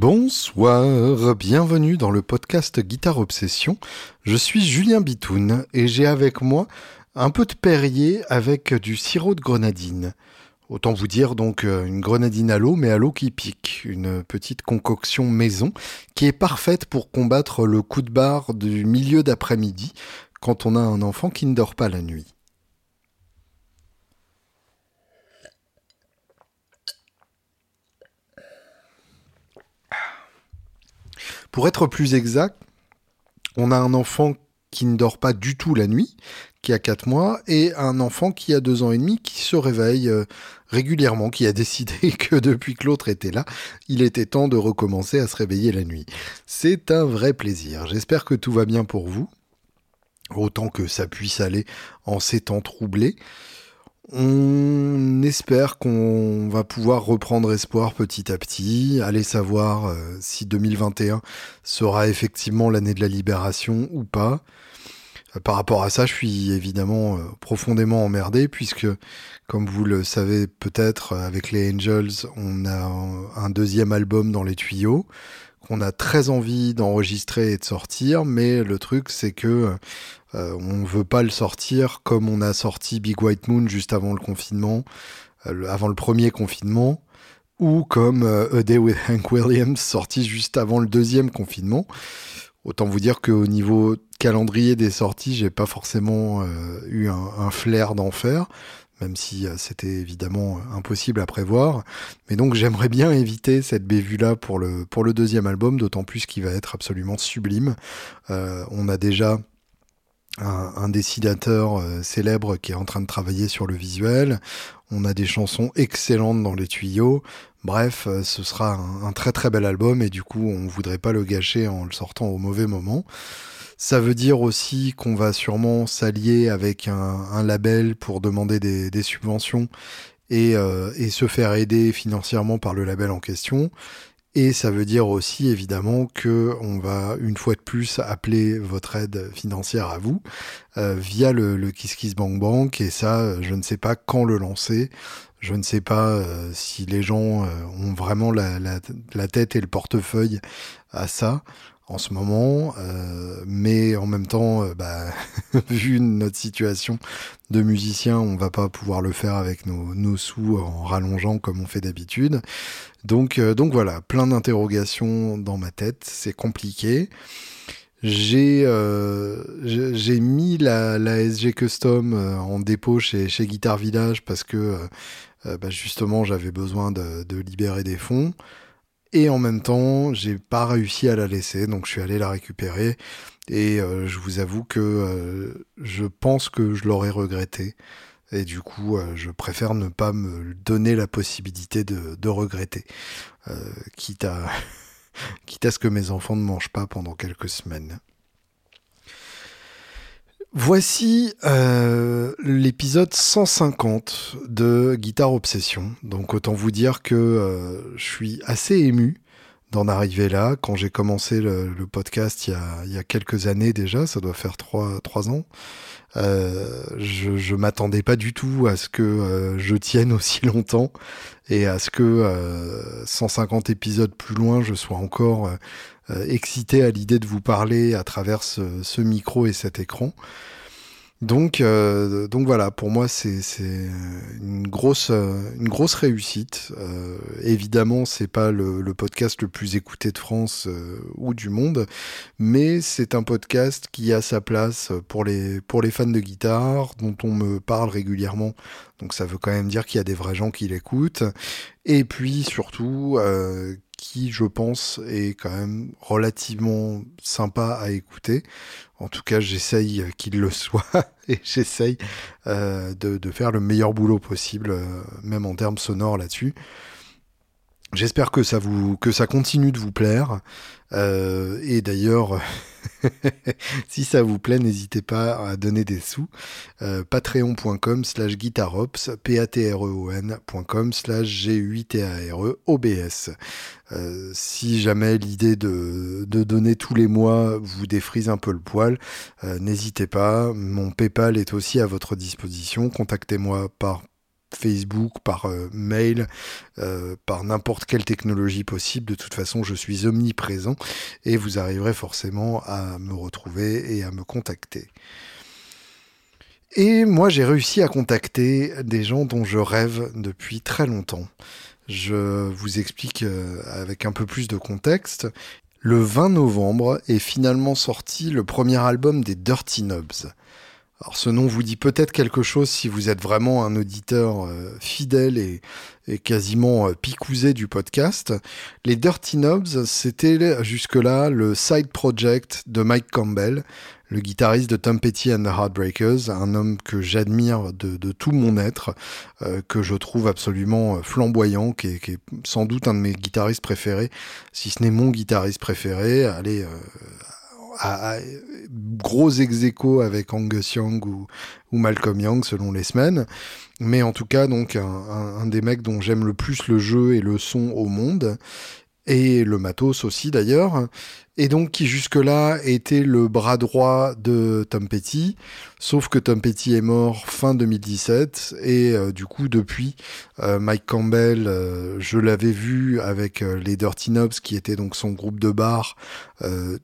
Bonsoir, bienvenue dans le podcast Guitare Obsession. Je suis Julien Bitoun et j'ai avec moi un peu de Perrier avec du sirop de grenadine. Autant vous dire donc euh, une grenadine à l'eau, mais à l'eau qui pique. Une petite concoction maison qui est parfaite pour combattre le coup de barre du milieu d'après-midi quand on a un enfant qui ne dort pas la nuit. Pour être plus exact, on a un enfant qui ne dort pas du tout la nuit, qui a 4 mois, et un enfant qui a 2 ans et demi, qui se réveille euh, régulièrement, qui a décidé que depuis que l'autre était là, il était temps de recommencer à se réveiller la nuit. C'est un vrai plaisir. J'espère que tout va bien pour vous, autant que ça puisse aller en ces temps troublés. On espère qu'on va pouvoir reprendre espoir petit à petit, aller savoir euh, si 2021 sera effectivement l'année de la libération ou pas. Euh, par rapport à ça, je suis évidemment euh, profondément emmerdé puisque, comme vous le savez peut-être, avec les Angels, on a un deuxième album dans les tuyaux qu'on a très envie d'enregistrer et de sortir, mais le truc c'est que euh, on veut pas le sortir comme on a sorti Big White Moon juste avant le confinement, euh, avant le premier confinement, ou comme euh, A Day with Hank Williams sorti juste avant le deuxième confinement. Autant vous dire qu'au niveau calendrier des sorties, j'ai pas forcément eu un, flair d'enfer, même si c'était évidemment impossible à prévoir. Mais donc j'aimerais bien éviter cette bévue-là pour le, pour le deuxième album, d'autant plus qu'il va être absolument sublime. on a déjà un, dessinateur euh, célèbre qui est en train de travailler sur le visuel. On a des chansons excellentes dans les tuyaux. Bref, euh, ce sera un, très très bel album et du coup, on voudrait pas le gâcher en le sortant au mauvais moment. Ça veut dire aussi qu'on va sûrement s'allier avec un, label pour demander des, subventions et, euh, et, se faire aider financièrement par le label en question. Et ça veut dire aussi évidemment que on va une fois de plus appeler votre aide financière à vous euh, via le, le Kiss Kiss Bank Bank. Et ça, je ne sais pas quand le lancer. Je ne sais pas euh, si les gens ont vraiment la, tête et le portefeuille à ça en ce moment, euh, mais en même temps, euh, bah, vu notre situation de musicien, on va pas pouvoir le faire avec nos, sous en rallongeant comme on fait d'habitude. Donc, euh, donc voilà, plein d'interrogations dans ma tête, c'est compliqué. J'ai j'ai mis la, SG Custom en dépôt chez, Guitar Village parce que bah, justement j'avais besoin de libérer des fonds. Et en même temps, j'ai pas réussi à la laisser, donc je suis allé la récupérer. Et euh, je vous avoue que euh, je pense que je l'aurais regretté. Et du coup, euh, je préfère ne pas me donner la possibilité de, de regretter. quitte, à quitte à ce que mes enfants ne mangent pas pendant quelques semaines. Voici euh, l'épisode 150 de Guitare Obsession. Donc autant vous dire que euh, je suis assez ému d'en arriver là. Quand j'ai commencé le, podcast il y, a, il y, a, quelques années déjà, ça doit faire trois, trois ans, euh, je, je m'attendais pas du tout à ce que euh, je tienne aussi longtemps et à ce que 150 épisodes plus loin, je sois encore euh, excité à l'idée de vous parler à travers ce, micro et cet écran. Donc, euh, donc voilà, pour moi c'est une grosse une grosse réussite. Euh, évidemment, c'est pas le, podcast le plus écouté de France euh, ou du monde, mais c'est un podcast qui a sa place pour les pour les fans de guitare, dont on me parle régulièrement. Donc ça veut quand même dire qu'il y a des vrais gens qui l'écoutent. Et puis surtout qui, je pense, est quand même relativement sympa à écouter. En tout cas, j'essaye qu'il le soit et j'essaye euh, de, faire le meilleur boulot possible, euh, même en termes sonores là-dessus. J'espère que ça vous que ça continue de vous plaire. Euh, et d'ailleurs, si ça vous plaît, n'hésitez pas à donner des sous. Euh, Patreon.com slash guitarops, p-a-t-r-e-o-n.com slash g-u-i-t-a-r-e-o-b-s. Euh, si jamais l'idée de, de, donner tous les mois vous défrise un peu le poil, euh, n'hésitez pas. Mon PayPal est aussi à votre disposition. Contactez-moi par Facebook, par mail, par n'importe quelle technologie possible. De toute façon, je suis omniprésent et vous arriverez forcément à me retrouver et à me contacter. Et moi, j'ai réussi à contacter des gens dont je rêve depuis très longtemps. Je vous explique euh, avec un peu plus de contexte. Le 20 novembre est finalement sorti le premier album des Dirty Knobs. Alors ce nom vous dit peut-être quelque chose si vous êtes vraiment un auditeur euh, fidèle et, quasiment euh, picousé du podcast. Les Dirty Knobs, c'était jusque-là le side project de Mike Campbell, le guitariste de Tom Petty and the Heartbreakers, un homme que j'admire de, tout mon être, euh, que je trouve absolument euh, flamboyant, qui est, sans doute un de mes guitaristes préférés, si ce n'est mon guitariste préféré. Allez, à, gros ex avec Angus Young ou, Malcolm Young selon les semaines. Mais en tout cas, donc un des mecs dont j'aime le plus le jeu et le son au monde et le matos aussi d'ailleurs et donc qui jusque-là était le bras droit de Tom Petty, sauf que Tom Petty est mort fin 2017, et euh, du coup depuis, euh, Mike Campbell, euh, je l'avais vu avec les Dirty Knobs, qui était donc son groupe de bar,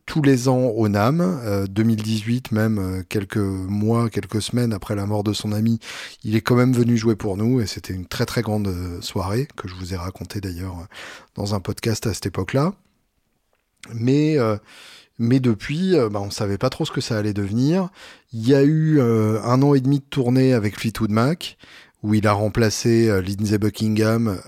tous les ans au NAM, 2018 même, quelques mois, quelques semaines après la mort de son ami, il est quand même venu jouer pour nous, et c'était une très très grande soirée, que je vous ai raconté d'ailleurs dans un podcast à cette époque-là. Mais, euh, mais depuis, euh, bah, on ne savait pas trop ce que ça allait devenir. Il y a eu euh, un an et demi de tournée avec Fleetwood Mac, où il a remplacé Lindsey Buckingham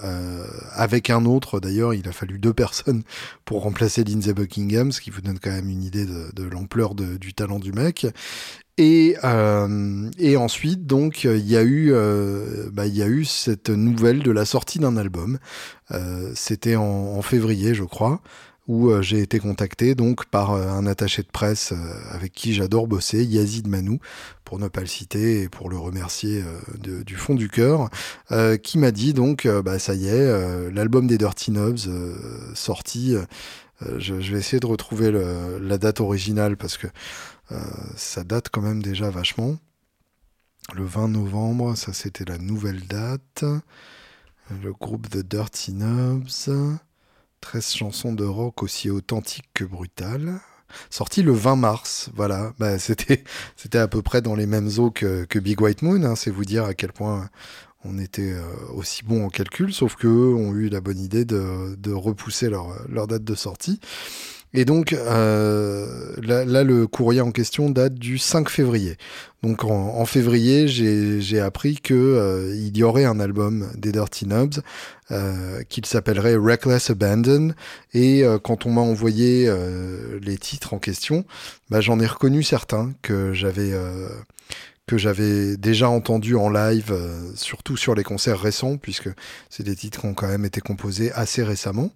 avec un autre. D'ailleurs, il a fallu deux personnes pour remplacer Lindsey Buckingham, ce qui vous donne quand même une idée de, l'ampleur du talent du mec. Et, et ensuite, donc, il y a eu, bah, il y a eu cette nouvelle de la sortie d'un album. C'était en, en, février, je crois où euh, j'ai été contacté donc par euh, un attaché de presse euh, avec qui j'adore bosser, Yazid Manou, pour ne pas le citer et pour le remercier du fond du cœur, qui m'a dit donc bah ça y est, l'album des Dirty Knobs sorti. Je, vais essayer de retrouver la date originale parce que ça date quand même déjà vachement. Le 20 novembre, ça c'était la nouvelle date. Le groupe The Dirty Knobs. 13 chansons de rock aussi authentiques que brutales. Sorti le 20 mars, voilà, bah, c'était c'était à peu près dans les mêmes eaux que, Big White Moon, hein. c'est vous dire à quel point on était euh, aussi bon en calcul, sauf qu'eux ont eu la bonne idée de, de repousser leur, leur date de sortie. Et donc euh, là, le courrier en question date du 5 février. Donc en, février, j'ai appris que euh, il y aurait un album des Dirty Knobs euh, qu'il s'appellerait Reckless Abandon. Et quand on m'a envoyé les titres en question, bah, j'en ai reconnu certains que j'avais que j'avais déjà entendu en live, surtout sur les concerts récents, puisque c'est des titres qui ont quand même été composés assez récemment.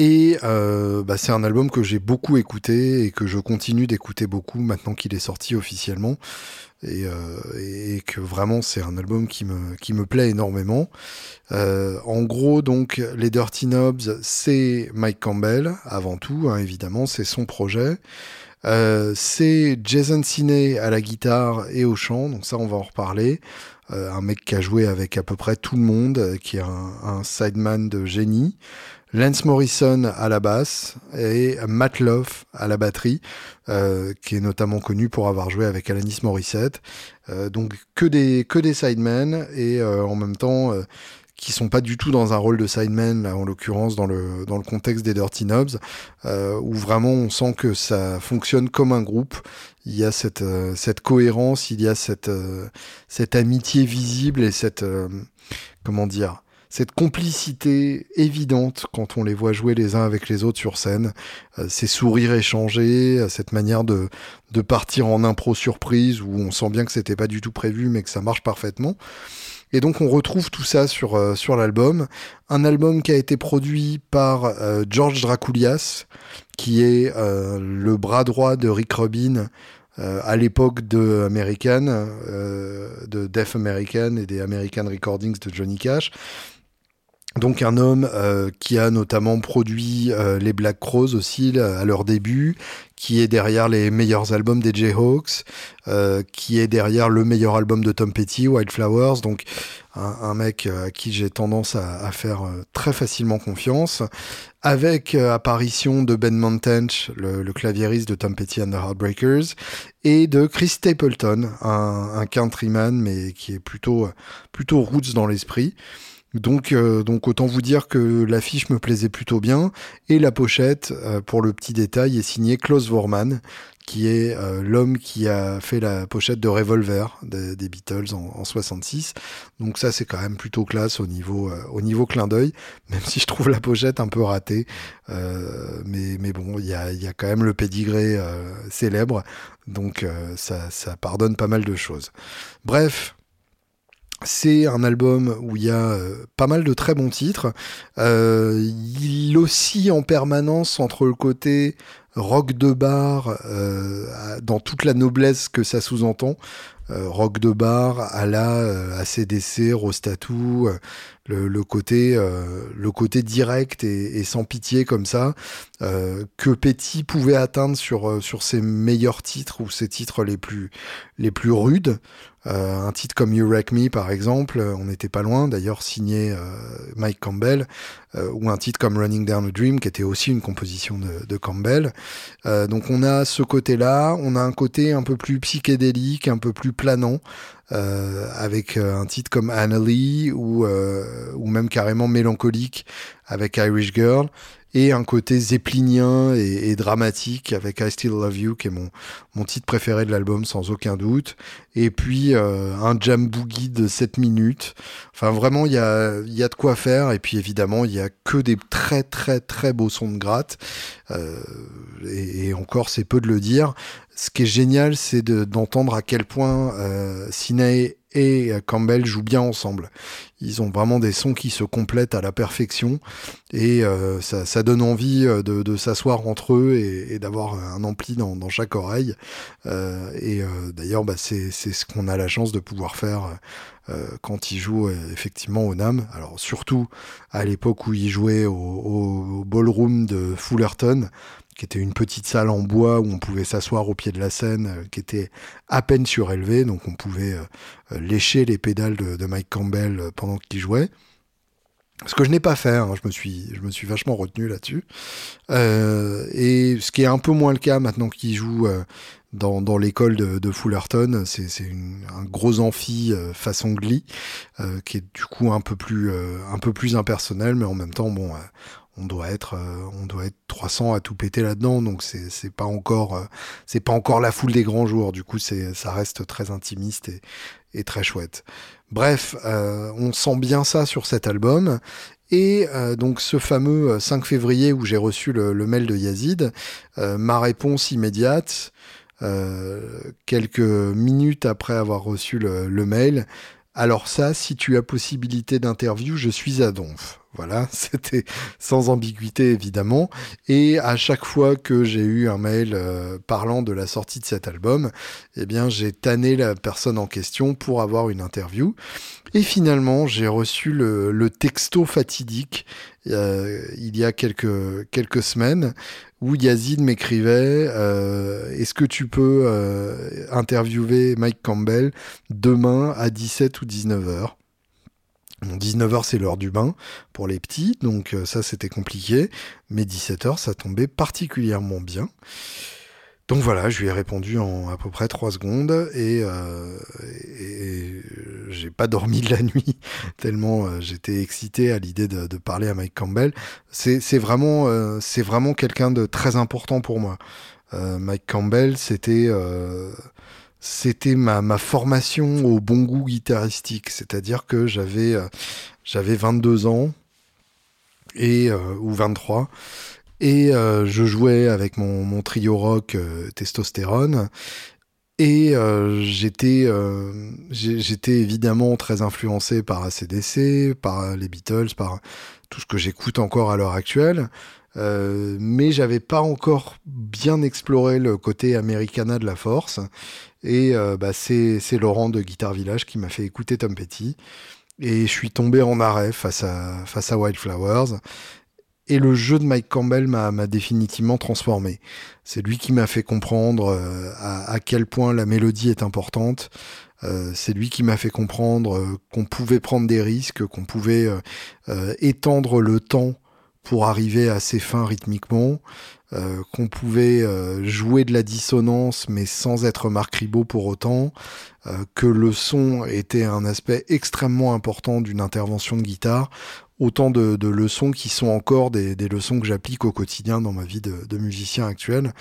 Et euh, bah, c'est un album que j'ai beaucoup écouté et que je continue d'écouter beaucoup maintenant qu'il est sorti officiellement. Et, euh, que vraiment c'est un album qui me, qui me plaît énormément. Euh, en gros, donc, les Dirty Knobs, c'est Mike Campbell, avant tout, hein, évidemment, c'est son projet. c'est Jason Sinney à la guitare et au chant, donc ça on va en reparler. un mec qui a joué avec à peu près tout le monde, qui est un sideman de génie. Lance Morrison à la basse et Matt Love à la batterie, euh, qui est notamment connu pour avoir joué avec Alanis Morissette. Euh, donc que des que des sidemen et euh, en même temps qui sont pas du tout dans un rôle de sideman, là, en l'occurrence dans le dans le contexte des Dirty Knobs, où vraiment on sent que ça fonctionne comme un groupe. Il y a cette cette cohérence, il y a cette cette amitié visible et cette comment dire cette complicité évidente quand on les voit jouer les uns avec les autres sur scène, euh, ces sourires échangés, euh, cette manière de, partir en impro surprise où on sent bien que c'était pas du tout prévu mais que ça marche parfaitement. Et donc on retrouve tout ça sur, euh, l'album. Un album qui a été produit par George Dracoulias, qui est le bras droit de Rick Rubin à l'époque de American, de Deaf American et des American Recordings de Johnny Cash Donc un homme euh, qui a notamment produit euh, les Black Crows aussi à leur début, qui est derrière les meilleurs albums des Jayhawks, euh, qui est derrière le meilleur album de Tom Petty, Wildflowers, donc un, mec à qui j'ai tendance à, faire très facilement confiance, avec apparition de Ben Montench, le, le, claviériste de Tom Petty and the Heartbreakers, et de Chris Stapleton, un, un countryman mais qui est plutôt plutôt roots dans l'esprit. Donc, euh, donc autant vous dire que l'affiche me plaisait plutôt bien. Et la pochette, euh, pour le petit détail, est signée Klaus Vorman, qui est euh, l'homme qui a fait la pochette de Revolver des, Beatles en, en, 66. Donc ça, c'est quand même plutôt classe au niveau, au niveau clin d'œil, même si je trouve la pochette un peu ratée. mais, mais bon, il y a, y a quand même le pédigré célèbre, donc ça, ça pardonne pas mal de choses. Bref, c'est un album où il y a euh, pas mal de très bons titres. Euh, il oscille en permanence entre le côté rock de bar, euh, dans toute la noblesse que ça sous-entend, rock de bar à la ACDC, Rostatou, le, côté, le côté direct et, sans pitié comme ça, que Petty pouvait atteindre sur, sur ses meilleurs titres ou ses titres les plus, les plus rudes. Euh, un titre comme You Wreck Me, par exemple, on n'était pas loin, d'ailleurs signé euh, Mike Campbell, euh, ou un titre comme Running Down a Dream, qui était aussi une composition de Campbell. donc on a ce côté-là, on a un côté un peu plus psychédélique, un peu plus planant, avec un titre comme Annalie, ou, ou même carrément mélancolique, avec Irish Girl et un côté zeppelinien et, dramatique avec I Still Love You qui est mon, titre préféré de l'album sans aucun doute. Et puis euh, un jam boogie de 7 minutes. Enfin vraiment il y a, y a de quoi faire. Et puis évidemment il y a que des très très très beaux sons de gratte. Euh, et, encore c'est peu de le dire. Ce qui est génial c'est d'entendre à quel point euh, et Campbell jouent bien ensemble. Ils ont vraiment des sons qui se complètent à la perfection et euh, ça, donne envie euh, de, s'asseoir entre eux et, d'avoir un ampli dans, chaque oreille. Euh, et d'ailleurs, bah, c'est ce qu'on a la chance de pouvoir faire quand ils jouent effectivement au NAM. Alors surtout à l'époque où ils jouaient au ballroom de Fullerton qui était une petite salle en bois où on pouvait s'asseoir au pied de la scène, euh, qui était à peine surélevée, donc on pouvait euh, euh, lécher les pédales de, Mike Campbell pendant qu'il jouait. Ce que je n'ai pas fait, hein, je, me suis, vachement retenu là-dessus. et ce qui est un peu moins le cas maintenant qu'il joue dans, l'école de, de, Fullerton, c'est un gros amphi façon Glee, qui est du coup un peu plus, un peu plus impersonnel, mais en même temps, bon, on doit être euh, on doit être 300 à tout péter là-dedans donc c'est c'est pas encore euh, c'est pas encore la foule des grands jours. Du coup c'est ça reste très intimiste et, très chouette. Bref euh, on sent bien ça sur cet album. Et donc ce fameux 5 février où j'ai reçu le, mail de Yazid ma réponse immédiate quelques minutes après avoir reçu le mail alors ça, si tu as possibilité d'interview, je suis à Donf. Voilà, c'était sans ambiguïté évidemment. Et à chaque fois que j'ai eu un mail euh, parlant de la sortie de cet album, eh bien j'ai tanné la personne en question pour avoir une interview. Et finalement, j'ai reçu le, texto fatidique euh, il y a quelques, quelques semaines où Yazid m'écrivait euh, Est-ce que tu peux interviewer Mike Campbell demain à 17 ou 19 heures? 19h c'est l'heure du bain pour les petits, donc euh, ça c'était compliqué, mais 17h ça tombait particulièrement bien. Donc voilà, je lui ai répondu en à peu près 3 secondes et, euh, j'ai pas dormi de la nuit tellement euh, j'étais excité à l'idée de, parler à Mike Campbell. C'est vraiment, c'est vraiment quelqu'un de très important pour moi. Mike Campbell, c'était c'était ma, ma, formation au bon goût guitaristique. C'est-à-dire que j'avais euh, j'avais 22 ans et euh, ou 23 et euh, je jouais avec mon, trio rock testostérone et j'étais j'étais évidemment très influencé par ACDC, par les Beatles, par tout ce que j'écoute encore à l'heure actuelle. Euh, mais j'avais pas encore bien exploré le côté Americana de la force. Et euh, bah, c'est Laurent de Guitar Village qui m'a fait écouter Tom Petty. Et je suis tombé en arrêt face à, face à Wildflowers. Et le jeu de Mike Campbell m'a définitivement transformé. C'est lui qui m'a fait comprendre euh, à, quel point la mélodie est importante. Euh, c'est lui qui m'a fait comprendre euh, qu'on pouvait prendre des risques, qu'on pouvait étendre le temps pour arriver à ses fins rythmiquement, qu'on pouvait jouer de la dissonance mais sans être Marc Ribot pour autant, que le son était un aspect extrêmement important d'une intervention de guitare autant de, leçons qui sont encore des, leçons que j'applique au quotidien dans ma vie de, musicien actuel.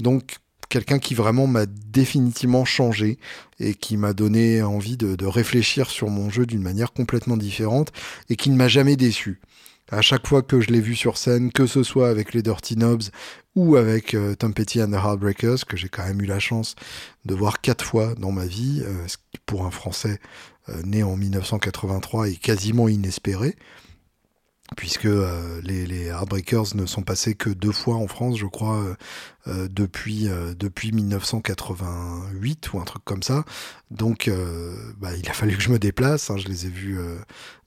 Donc quelqu'un qui vraiment m'a définitivement changé et qui m'a donné envie de, réfléchir sur mon jeu d'une manière complètement différente et qui ne m'a jamais déçu. À chaque fois que je l'ai vu sur scène, que ce soit avec les Dirty Knobs ou avec euh, Tom Petty and the Heartbreakers, que j'ai quand même eu la chance de voir quatre fois dans ma vie, euh, ce qui pour un Français euh, né en 1983 est quasiment inespéré puisque euh, les, les Heartbreakers ne sont passés que deux fois en France, je crois, euh, euh, depuis, depuis 1988 ou un truc comme ça. Donc, bah, il a fallu que je me déplace. Hein. je les ai vus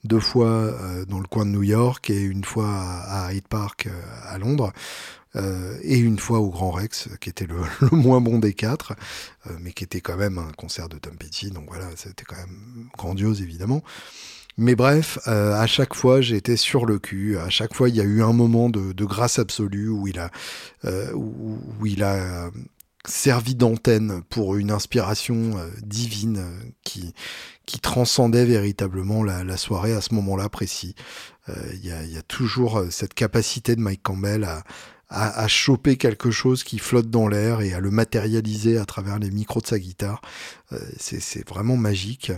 deux fois dans le coin de New York et une fois à, Hyde Park à Londres. et une fois au Grand Rex, qui était le, le moins bon des quatre, mais qui était quand même un concert de Tom Petty, donc voilà, c'était quand même grandiose évidemment. Mais bref, euh, à chaque fois, été sur le cul. À chaque fois, il y a eu un moment de, grâce absolue où il a, euh, euh, servi d'antenne pour une inspiration divine qui, transcendait véritablement la, soirée à ce moment-là précis. Il y, a, toujours cette capacité de Mike Campbell à, choper quelque chose qui flotte dans l'air et à le matérialiser à travers les micros de sa guitare. Euh, c'est vraiment magique.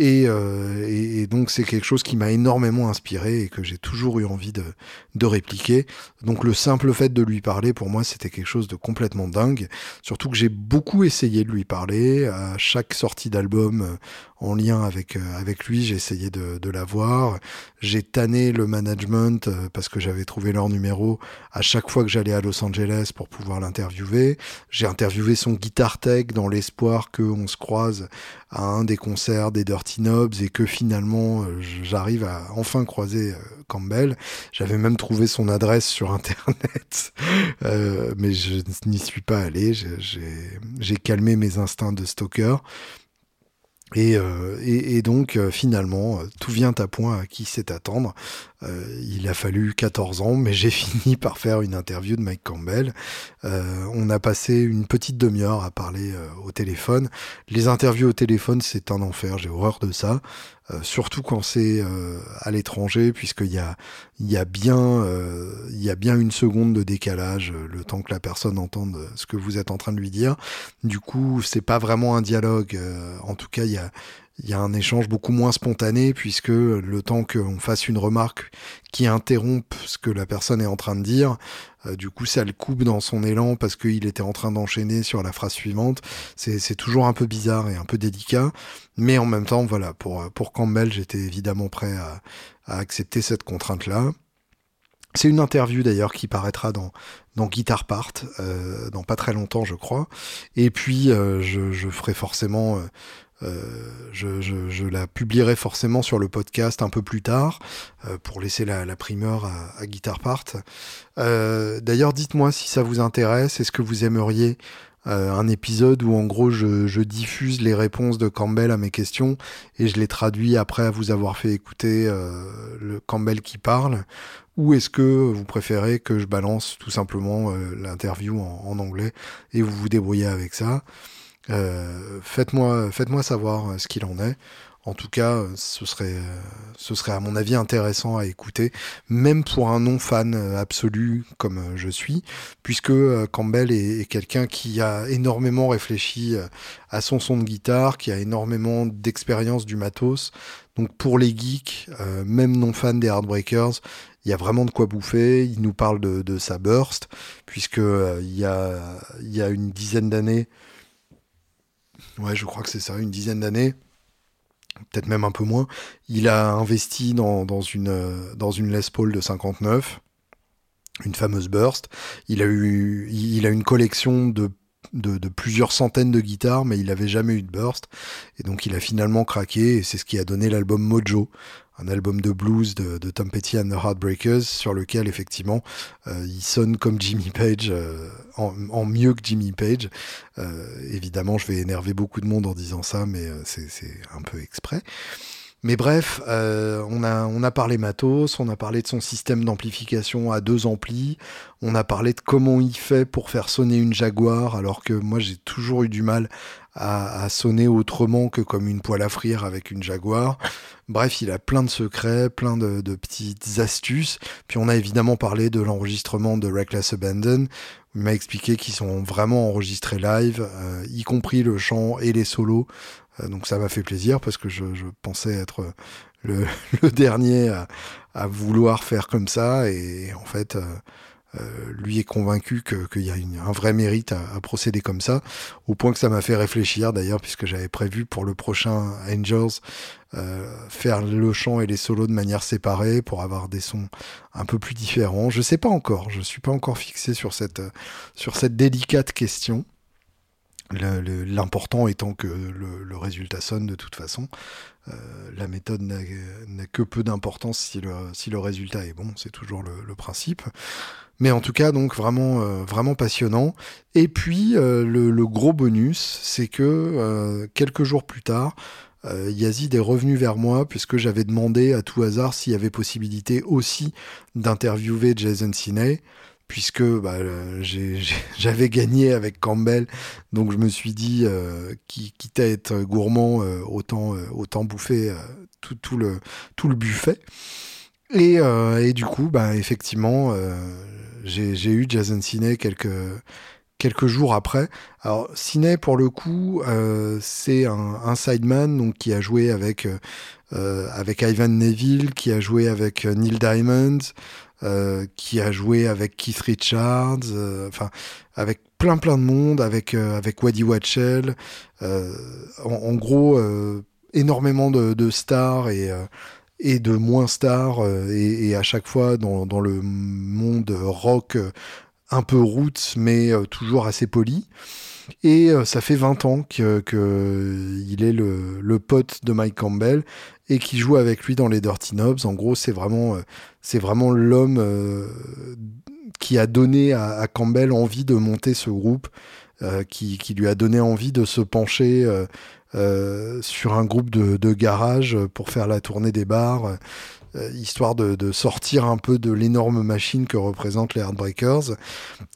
Euh, et, donc c'est quelque chose qui m'a énormément inspiré et que j'ai toujours eu envie de, de, répliquer. Donc le simple fait de lui parler, pour moi, c'était quelque chose de complètement dingue. Surtout que j'ai beaucoup essayé de lui parler. À chaque sortie d'album euh, en lien avec, avec lui, j'ai essayé de, de l'avoir. J'ai tanné le management parce que j'avais trouvé leur numéro à chaque fois que j'allais à Los Angeles pour pouvoir l'interviewer. J'ai interviewé son guitar tech dans l'espoir qu'on se croise à un des concerts des Dirty Knobs et que finalement euh, j'arrive à enfin croiser euh, Campbell. J'avais même trouvé son adresse sur internet, euh, mais je n'y suis pas allé. J'ai calmé mes instincts de stalker. Et, et, donc finalement, tout vient à point à qui sait attendre. Euh, il a fallu 14 ans, mais j'ai fini par faire une interview de Mike Campbell. Euh, on a passé une petite demi-heure à parler euh, au téléphone. Les interviews au téléphone, c'est un enfer, j'ai horreur de ça. surtout quand c'est à l'étranger, puisqu'il y a, y, a bien, y a bien une seconde de décalage, le temps que la personne entende ce que vous êtes en train de lui dire. Du coup, c'est pas vraiment un dialogue. en tout cas, il y a, il y a un échange beaucoup moins spontané puisque le temps qu'on fasse une remarque qui interrompe ce que la personne est en train de dire, euh, du coup ça le coupe dans son élan parce qu'il était en train d'enchaîner sur la phrase suivante. C'est toujours un peu bizarre et un peu délicat, mais en même temps voilà pour pour Campbell j'étais évidemment prêt à, accepter cette contrainte là. C'est une interview d'ailleurs qui paraîtra dans, dans Guitar Part, euh, dans pas très longtemps je crois. Et puis euh, je, je, ferai forcément euh, je, la publierai forcément sur le podcast un peu plus tard euh, pour laisser la, primeur à, Guitar Part. Euh, d'ailleurs, dites-moi si ça vous intéresse. Est-ce que vous aimeriez un épisode où en gros je, diffuse les réponses de Campbell à mes questions et je les traduis après à vous avoir fait écouter le Campbell qui parle? Ou est-ce que vous préférez que je balance tout simplement l'interview en, anglais et vous vous débrouillez avec ça? Euh, faites-moi, faites-moi savoir euh, ce qu'il en est. En tout cas, euh, ce serait, ce serait à mon avis intéressant à écouter, même pour un non-fan absolu comme je suis, puisque Campbell est, quelqu'un qui a énormément réfléchi à son son de guitare, qui a énormément d'expérience du matos. Donc pour les geeks, même non-fans des Heartbreakers, il y a vraiment de quoi bouffer. Il nous parle de, sa burst, puisque y a, il y a une dizaine d'années, ouais, je crois que c'est ça, une dizaine d'années, peut-être même un peu moins, il a investi dans, dans, une, Les Paul de 59, une fameuse Burst. Il a eu, une collection de de, plusieurs centaines de guitares, mais il n'avait jamais eu de burst. Et donc il a finalement craqué, et c'est ce qui a donné l'album Mojo, un album de blues de, Tom Petty and the Heartbreakers, sur lequel effectivement euh, il sonne comme Jimmy Page, euh, en, mieux que Jimmy Page. Euh, évidemment, je vais énerver beaucoup de monde en disant ça, mais c'est un peu exprès. Mais bref, on, a, on a parlé matos, on a parlé de son système d'amplification à deux amplis, on a parlé de comment il fait pour faire sonner une Jaguar, alors que moi j'ai toujours eu du mal à, sonner autrement que comme une poêle à frire avec une Jaguar. Bref, il a plein de secrets, plein de, petites astuces. Puis on a évidemment parlé de l'enregistrement de Reckless Abandon. Il m'a expliqué qu'ils sont vraiment enregistrés live, euh, y compris le chant et les solos. Euh, donc ça m'a fait plaisir parce que je, pensais être le, dernier à, vouloir faire comme ça et en fait euh, lui est convaincu qu'il y a un vrai mérite à, procéder comme ça, au point que ça m'a fait réfléchir d'ailleurs, puisque j'avais prévu pour le prochain Angels faire le chant et les solos de manière séparée pour avoir des sons un peu plus différents. Je sais pas encore, je suis pas encore fixé sur cette, sur cette délicate question. L'important étant que le, résultat sonne de toute façon. Euh, la méthode n'a que peu d'importance si le, si le résultat est bon, c'est toujours le, principe. Mais en tout cas, donc vraiment, euh, vraiment passionnant. Et puis, euh, le, gros bonus, c'est que quelques jours plus tard, Yazid est revenu vers moi puisque j'avais demandé à tout hasard s'il y avait possibilité aussi d'interviewer Jason Siney puisque bah, j'avais gagné avec Campbell, donc je me suis dit, euh, quitte à être gourmand, euh, autant, euh, autant bouffer tout, le, tout le buffet. Et, et du coup, bah, effectivement, j'ai eu Jason Cine quelques, quelques jours après. Alors, Cine, pour le coup, c'est un, sideman donc, qui a joué avec, avec Ivan Neville, qui a joué avec Neil Diamond, euh, qui a joué avec Keith Richards, euh, enfin avec plein plein de monde, avec euh, avec Waddy Watchell, en, gros énormément de, stars et et de moins stars et, à chaque fois dans, dans le monde rock un peu roots mais toujours assez poli. Et ça fait 20 ans qu'il que est le, le, pote de Mike Campbell et qui joue avec lui dans les Dirty Knobs. En gros, c'est vraiment, euh, c'est vraiment l'homme euh, qui a donné à, Campbell envie de monter ce groupe, euh, qui, qui, lui a donné envie de se pencher sur un groupe de, de, garage pour faire la tournée des bars. histoire de, sortir un peu de l'énorme machine que représentent les Heartbreakers.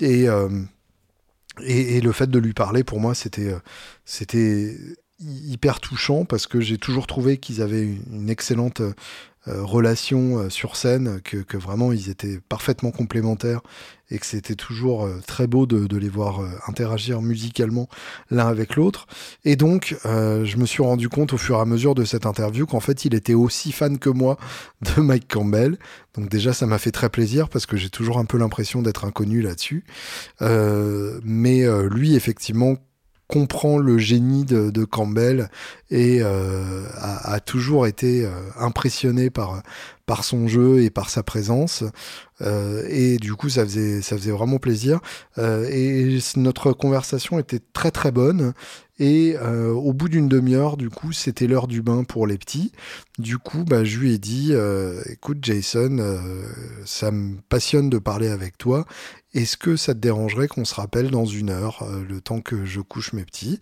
Et, et, et, le fait de lui parler, pour moi, c'était, c'était hyper touchant parce que j'ai toujours trouvé qu'ils avaient une excellente euh, relation euh, sur scène, que, vraiment ils étaient parfaitement complémentaires et que c'était toujours euh, très beau de, les voir interagir musicalement l'un avec l'autre. Et donc, je me suis rendu compte au fur et à mesure de cette interview qu'en fait, il était aussi fan que moi de Mike Campbell. Donc déjà, ça m'a fait très plaisir parce que j'ai toujours un peu l'impression d'être inconnu là-dessus. mais lui, effectivement, comprend le génie de, Campbell et euh, a, toujours été euh, impressionné par, son jeu et par sa présence. Euh, et du coup, ça faisait, ça faisait vraiment plaisir. et notre conversation était très très bonne. Et au bout d'une demi-heure, du coup, c'était l'heure du bain pour les petits. Du coup, bah, je lui ai dit, écoute Jason, ça me passionne de parler avec toi. Est-ce que ça te dérangerait qu'on se rappelle dans une heure, euh, le temps que je couche mes petits?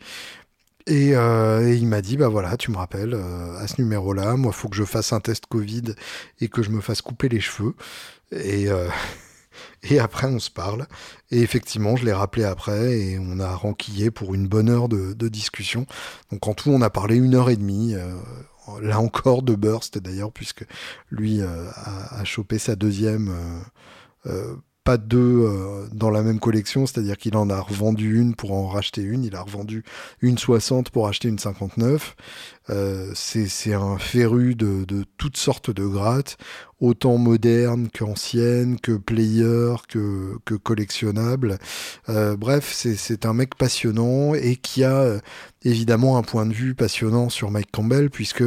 Euh, et, il m'a dit, bah voilà, tu me rappelles euh, à ce numéro-là, moi, il faut que je fasse un test Covid et que je me fasse couper les cheveux. Et, et après, on se parle. Et effectivement, je l'ai rappelé après et on a renquillé pour une bonne heure de, discussion. Donc en tout, on a parlé une heure et demie. là encore de burst d'ailleurs, puisque lui a, a, chopé sa deuxième pas deux euh, dans la même collection, c'est-à-dire qu'il en a revendu une pour en racheter une, il a revendu une 60 pour acheter une 59. Euh, c'est un féru de, de, toutes sortes de grattes, autant modernes qu'anciennes, que player, que, que collectionnables. Euh, bref, c'est un mec passionnant et qui a évidemment un point de vue passionnant sur Mike Campbell puisque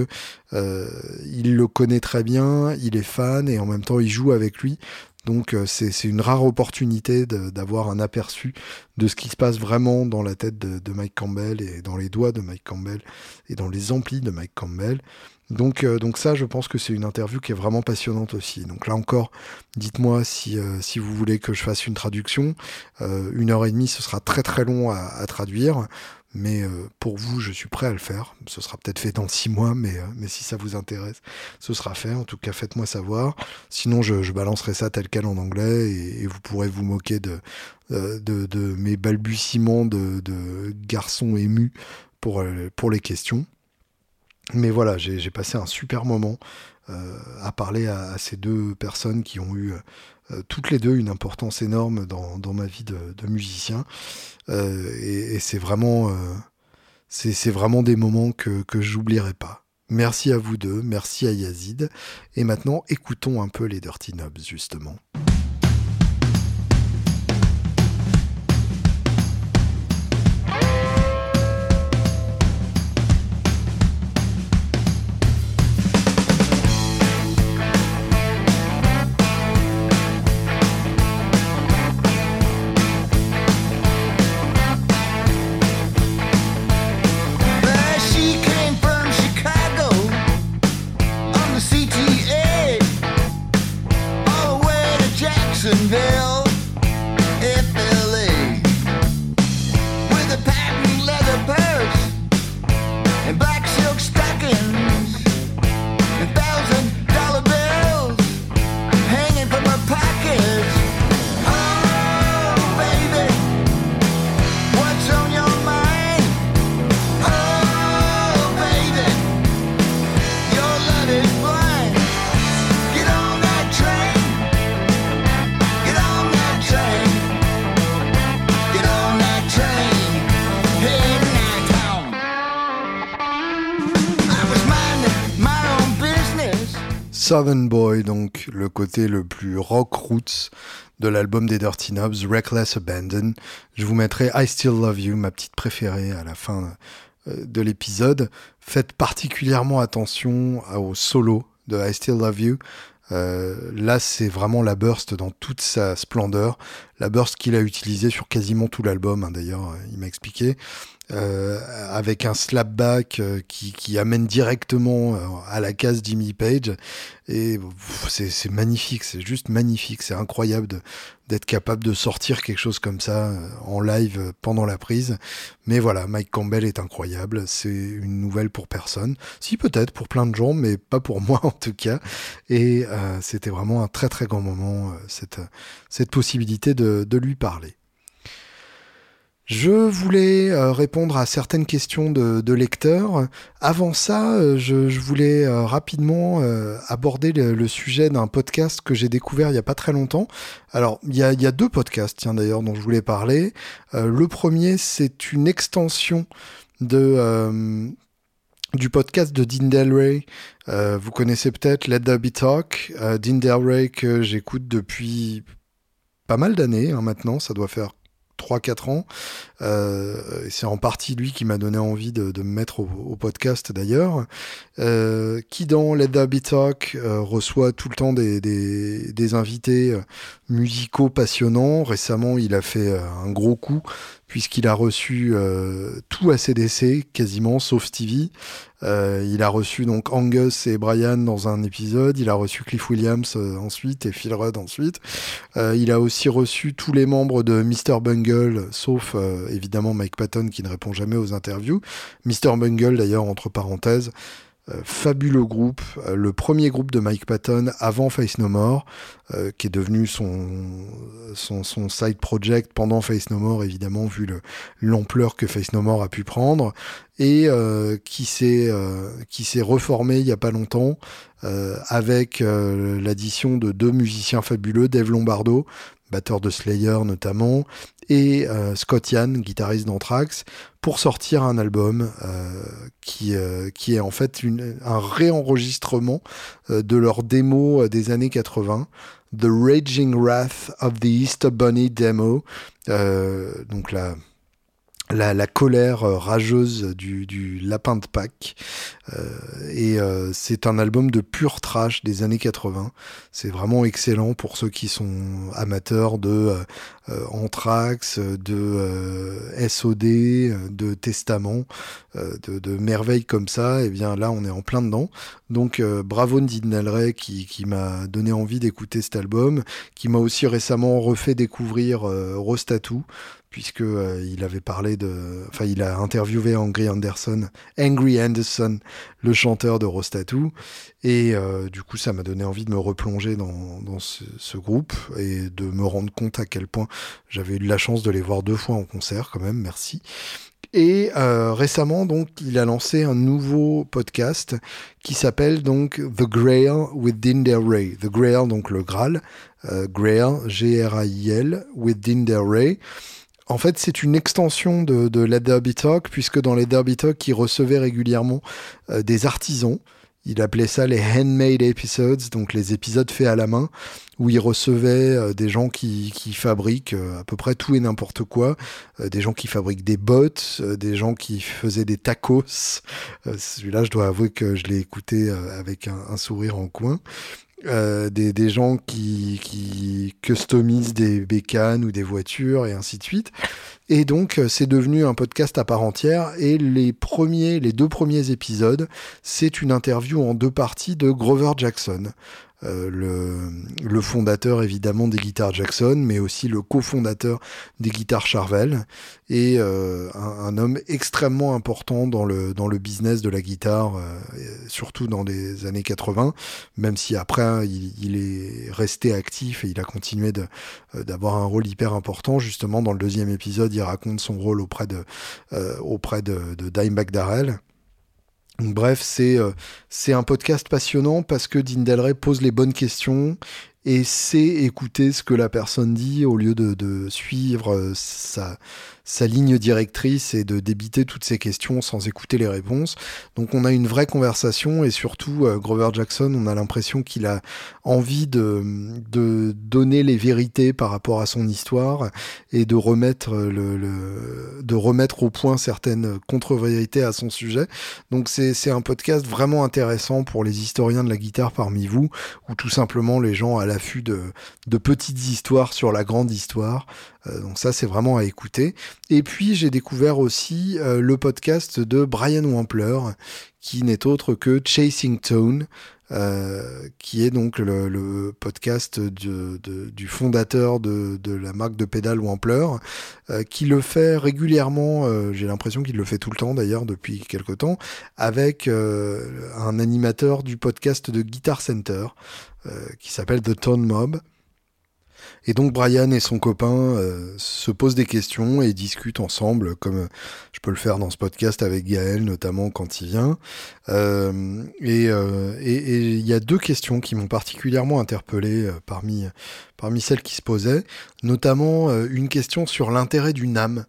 il le connaît très bien, il est fan et en même temps il joue avec lui Donc c'est une rare opportunité d'avoir un aperçu de ce qui se passe vraiment dans la tête de, Mike Campbell et dans les doigts de Mike Campbell et dans les amplis de Mike Campbell. Donc, euh, donc ça, je pense que c'est une interview qui est vraiment passionnante aussi. Donc là encore, dites-moi si, euh, vous voulez que je fasse une traduction. Euh, une heure et demie, ce sera très très long à, traduire. Mais pour vous, je suis prêt à le faire. Ce sera peut-être fait dans six mois, mais, mais si ça vous intéresse, ce sera fait. En tout cas, faites-moi savoir. Sinon, je, balancerai ça tel quel en anglais et, vous pourrez vous moquer de, de, de mes balbutiements de, de garçons émus pour, pour les questions. Mais voilà, j'ai passé un super moment euh, à parler à, ces deux personnes qui ont eu euh, toutes les deux une importance énorme dans, ma vie de, musicien. Euh, et, c'est vraiment, c'est vraiment des moments que, que j'oublierai pas. Merci à vous deux, merci à Yazid. Et maintenant, écoutons un peu les Dirty Knobs, justement. Southern Boy, donc le côté le plus rock roots de l'album des Dirty Knobs, Reckless Abandon. Je vous mettrai I Still Love You, ma petite préférée à la fin euh, de l'épisode. Faites particulièrement attention au solo de I Still Love You. Euh, là, c'est vraiment la burst dans toute sa splendeur. La burst qu'il a utilisée sur quasiment tout l'album, hein, d'ailleurs, il m'a expliqué. Euh, avec un slapback euh, qui, qui, amène directement euh, à la case Jimmy Page. Et c'est magnifique, c'est juste magnifique, c'est incroyable d'être capable de sortir quelque chose comme ça en live pendant la prise. Mais voilà, Mike Campbell est incroyable, c'est une nouvelle pour personne. Si peut-être pour plein de gens, mais pas pour moi en tout cas. Et c'était vraiment un très très grand moment, cette, cette possibilité de, de lui parler. Je voulais euh, répondre à certaines questions de, lecteurs. Avant ça, euh, je, voulais euh, rapidement aborder le, sujet d'un podcast que j'ai découvert il n'y a pas très longtemps. Alors, il y a, deux podcasts, tiens d'ailleurs, dont je voulais parler. le premier, c'est une extension du podcast de Dean Delray. vous connaissez peut-être Let There Be Talk. Dean Delray que j'écoute depuis pas mal d'années hein, maintenant, ça doit faire 3-4 ans. Euh, c'est en partie lui qui m'a donné envie de, me mettre au, podcast d'ailleurs. Euh, qui dans Let There Be Talk euh, reçoit tout le temps des, des invités musicaux passionnants. Récemment, il a fait un gros coup puisqu'il a reçu euh, tout ACDC quasiment, sauf Stevie. Euh, il a reçu donc Angus et Brian dans un épisode, il a reçu Cliff Williams euh, ensuite et Phil Rudd ensuite. il a aussi reçu tous les membres de Mr. Bungle, sauf évidemment Mike Patton qui ne répond jamais aux interviews. Mr. Bungle d'ailleurs, entre parenthèses, fabuleux groupe, euh, le premier groupe de Mike Patton avant Face No More, euh, qui est devenu son, side project pendant Face No More, évidemment, vu l'ampleur que Face No More a pu prendre, et qui s'est reformé il y a pas longtemps avec l'addition de deux musiciens fabuleux, Dave Lombardo, batteur de Slayer notamment, et euh, Scott Yann, guitariste d'Anthrax, pour sortir un album euh, qui, euh, qui est en fait un réenregistrement de leur démo des années 80, The Raging Wrath of the Easter Bunny Demo, donc la la, colère rageuse du, lapin de Pâques. Et c'est un album de pur trash des années 80. C'est vraiment excellent pour ceux qui sont amateurs de Anthrax, de SOD, de Testament, de, merveilles comme ça. Et eh bien là, on est en plein dedans. Donc bravo Ndine qui, qui m'a donné envie d'écouter cet album, qui m'a aussi récemment refait découvrir Rostatou puisque euh, il avait parlé de, enfin il a interviewé Angry Anderson, Angry Anderson, le chanteur de Rostatou, et euh, du coup ça m'a donné envie de me replonger dans ce, groupe et de me rendre compte à quel point j'avais eu de la chance de les voir deux fois en concert quand même, merci. Et euh, récemment, donc, il a lancé un nouveau podcast qui s'appelle donc The Grail with Dinder Ray. The Grail, donc le Graal, Grail, G-R-A-I-L, with Dinder Ray. En fait, c'est une extension de, la Derby Talk, puisque dans les Derby Talk, il recevait régulièrement euh, des artisans. Il appelait ça les handmade episodes, donc les épisodes faits à la main, où il recevait euh, des gens qui, qui fabriquent euh, à peu près tout et n'importe quoi, des gens qui fabriquent des bottes, des gens qui faisaient des tacos. Celui-là, je dois avouer que je l'ai écouté avec un, un, sourire en coin. Euh, des, des, gens qui, qui customisent des bécanes ou des voitures et ainsi de suite. Et donc, euh, c'est devenu un podcast à part entière. Et les premiers, les deux premiers épisodes, c'est une interview en deux parties de Grover Jackson. Euh, le, fondateur évidemment des guitares Jackson, mais aussi le cofondateur des guitares Charvel, et euh, un, homme extrêmement important dans le, dans le business de la guitare, euh, surtout dans les années 80, même si après il, il est resté actif et il a continué d'avoir un rôle hyper important. Justement, dans le deuxième épisode, il raconte son rôle auprès de, auprès de, de Dimebag Darrell. Bref, c'est euh, c'est un podcast passionnant parce que Dean pose les bonnes questions et sait écouter ce que la personne dit au lieu de, de suivre euh, sa, sa ligne directrice et de débiter toutes ces questions sans écouter les réponses. Donc on a une vraie conversation et surtout euh, Grover Jackson, on a l'impression qu'il a envie de, donner les vérités par rapport à son histoire et de remettre le, le de remettre au point certaines contre-vérités à son sujet. Donc c'est c'est un podcast vraiment intéressant pour les historiens de la guitare parmi vous ou tout simplement les gens à l'affût de de petites histoires sur la grande histoire. Euh, donc ça, c'est vraiment à écouter. Et puis, j'ai découvert aussi euh, le podcast de Brian Wampler, qui n'est autre que Chasing Tone. Euh, qui est donc le, podcast du fondateur de, la marque de pédales Wampler, qui le fait régulièrement, j'ai l'impression qu'il le fait tout le temps d'ailleurs depuis quelque temps, avec un animateur du podcast de Guitar Center, qui s'appelle The Tone Mob. Et donc Brian et son copain euh, se posent des questions et discutent ensemble, comme je peux le faire dans ce podcast avec Gaël, notamment quand il vient. Euh, euh, et il y a deux questions qui m'ont particulièrement interpellé parmi, parmi celles qui se posaient, notamment une question sur l'intérêt d'une âme.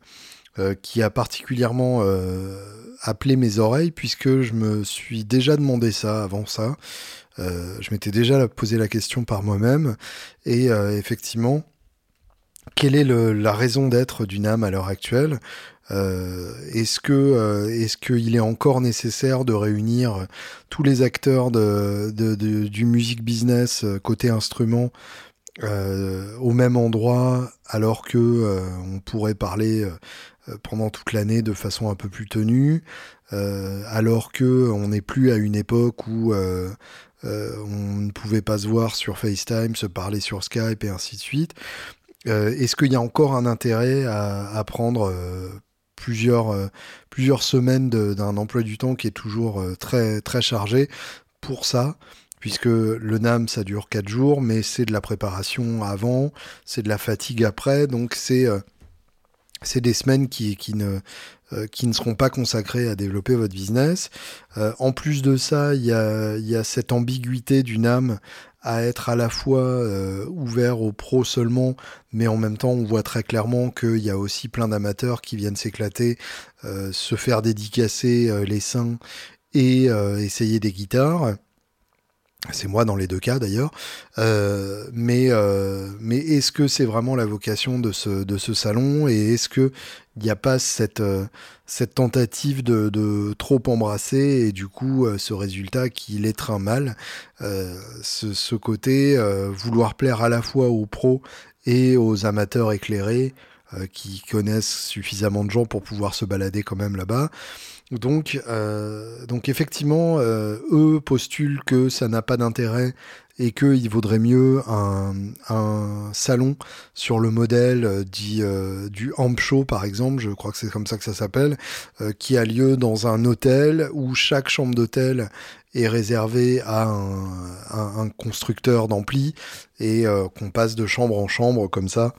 qui a particulièrement appelé mes oreilles puisque je me suis déjà demandé ça avant ça. Euh, je m'étais déjà posé la question par moi-même. Et euh, effectivement, quelle est la raison d'être d'une âme à l'heure actuelle? Euh, Est-ce que est-ce qu'il est encore nécessaire de réunir tous les acteurs du music business côté instrument au même endroit alors que on pourrait parler pendant toute l'année de façon un peu plus tenue alors que on n'est plus à une époque où euh, on ne pouvait pas se voir sur FaceTime, se parler sur Skype et ainsi de suite. Euh, est-ce qu'il y a encore un intérêt à, prendre euh, plusieurs, plusieurs semaines d'un emploi du temps qui est toujours très, très chargé pour ça? Puisque le NAM ça dure 4 jours, mais c'est de la préparation avant, c'est de la fatigue après, donc c'est c'est des semaines qui, qui, ne, euh, qui ne seront pas consacrées à développer votre business. Euh, en plus de ça, il y a, y a, cette ambiguïté d'une âme à être à la fois euh, ouvert aux pros seulement, mais en même temps on voit très clairement qu'il y a aussi plein d'amateurs qui viennent s'éclater, se faire dédicacer les seins et essayer des guitares. C'est moi dans les deux cas d'ailleurs. Euh, mais euh, mais est-ce que c'est vraiment la vocation de ce, de ce salon et est-ce que il n'y a pas cette, euh, cette tentative de, de, trop embrasser et du coup ce résultat qui l'étreint mal, ce, ce, côté vouloir plaire à la fois aux pros et aux amateurs éclairés qui connaissent suffisamment de gens pour pouvoir se balader quand même là-bas. Donc, euh, donc effectivement, euh, eux postulent que ça n'a pas d'intérêt et qu'il vaudrait mieux un, salon sur le modèle euh, dit, du Amp Show, par exemple, je crois que c'est comme ça que ça s'appelle, qui a lieu dans un hôtel où chaque chambre d'hôtel est réservée à un constructeur d'ampli et qu'on passe de chambre en chambre comme ça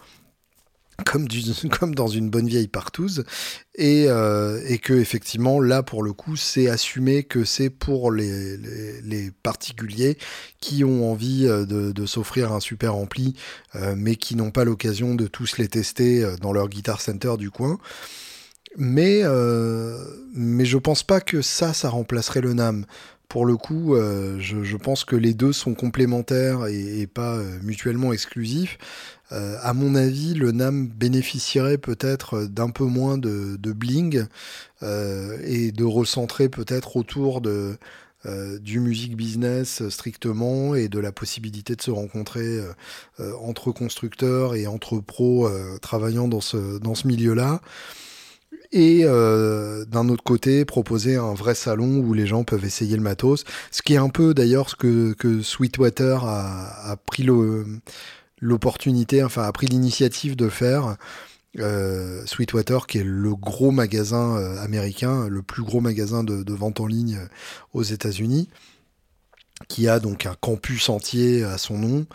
comme, dans une bonne vieille partouze, et, euh, et que effectivement là pour le coup c'est assumé que c'est pour les, particuliers qui ont envie euh, de, s'offrir un super ampli, euh, mais qui n'ont pas l'occasion de tous les tester dans leur guitar center du coin. Mais, mais je pense pas que ça, ça remplacerait le NAM pour le coup, euh, je, pense que les deux sont complémentaires et, pas euh, mutuellement exclusifs. Euh, à mon avis, le NAM bénéficierait peut-être d'un peu moins de, bling et de recentrer peut-être autour du music business strictement et de la possibilité de se rencontrer entre constructeurs et entre pros travaillant dans ce milieu-là et euh, d'un autre côté proposer un vrai salon où les gens peuvent essayer le matos, ce qui est un peu d'ailleurs ce que, Sweetwater a, pris l'opportunité, enfin a pris l'initiative de faire. Euh, Sweetwater, qui est le gros magasin euh, américain, le plus gros magasin de, de vente en ligne aux États-Unis, qui a donc un campus entier à son nom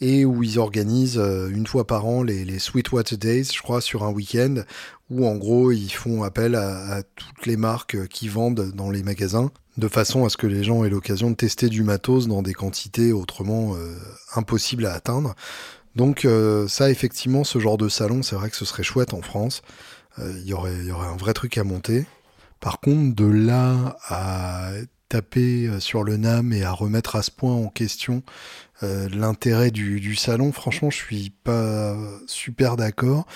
et où ils organisent euh, une fois par an les, les Sweetwater Days, je crois, sur un week-end, où en gros ils font appel à, toutes les marques qui vendent dans les magasins, de façon à ce que les gens aient l'occasion de tester du matos dans des quantités autrement euh, impossibles à atteindre. Donc euh, ça, effectivement, ce genre de salon, c'est vrai que ce serait chouette en France. Euh, il y aurait un vrai truc à monter. Par contre, de là à taper sur le NAM et à remettre à ce point en question euh, l'intérêt du, du, salon, franchement, je suis pas super d'accord.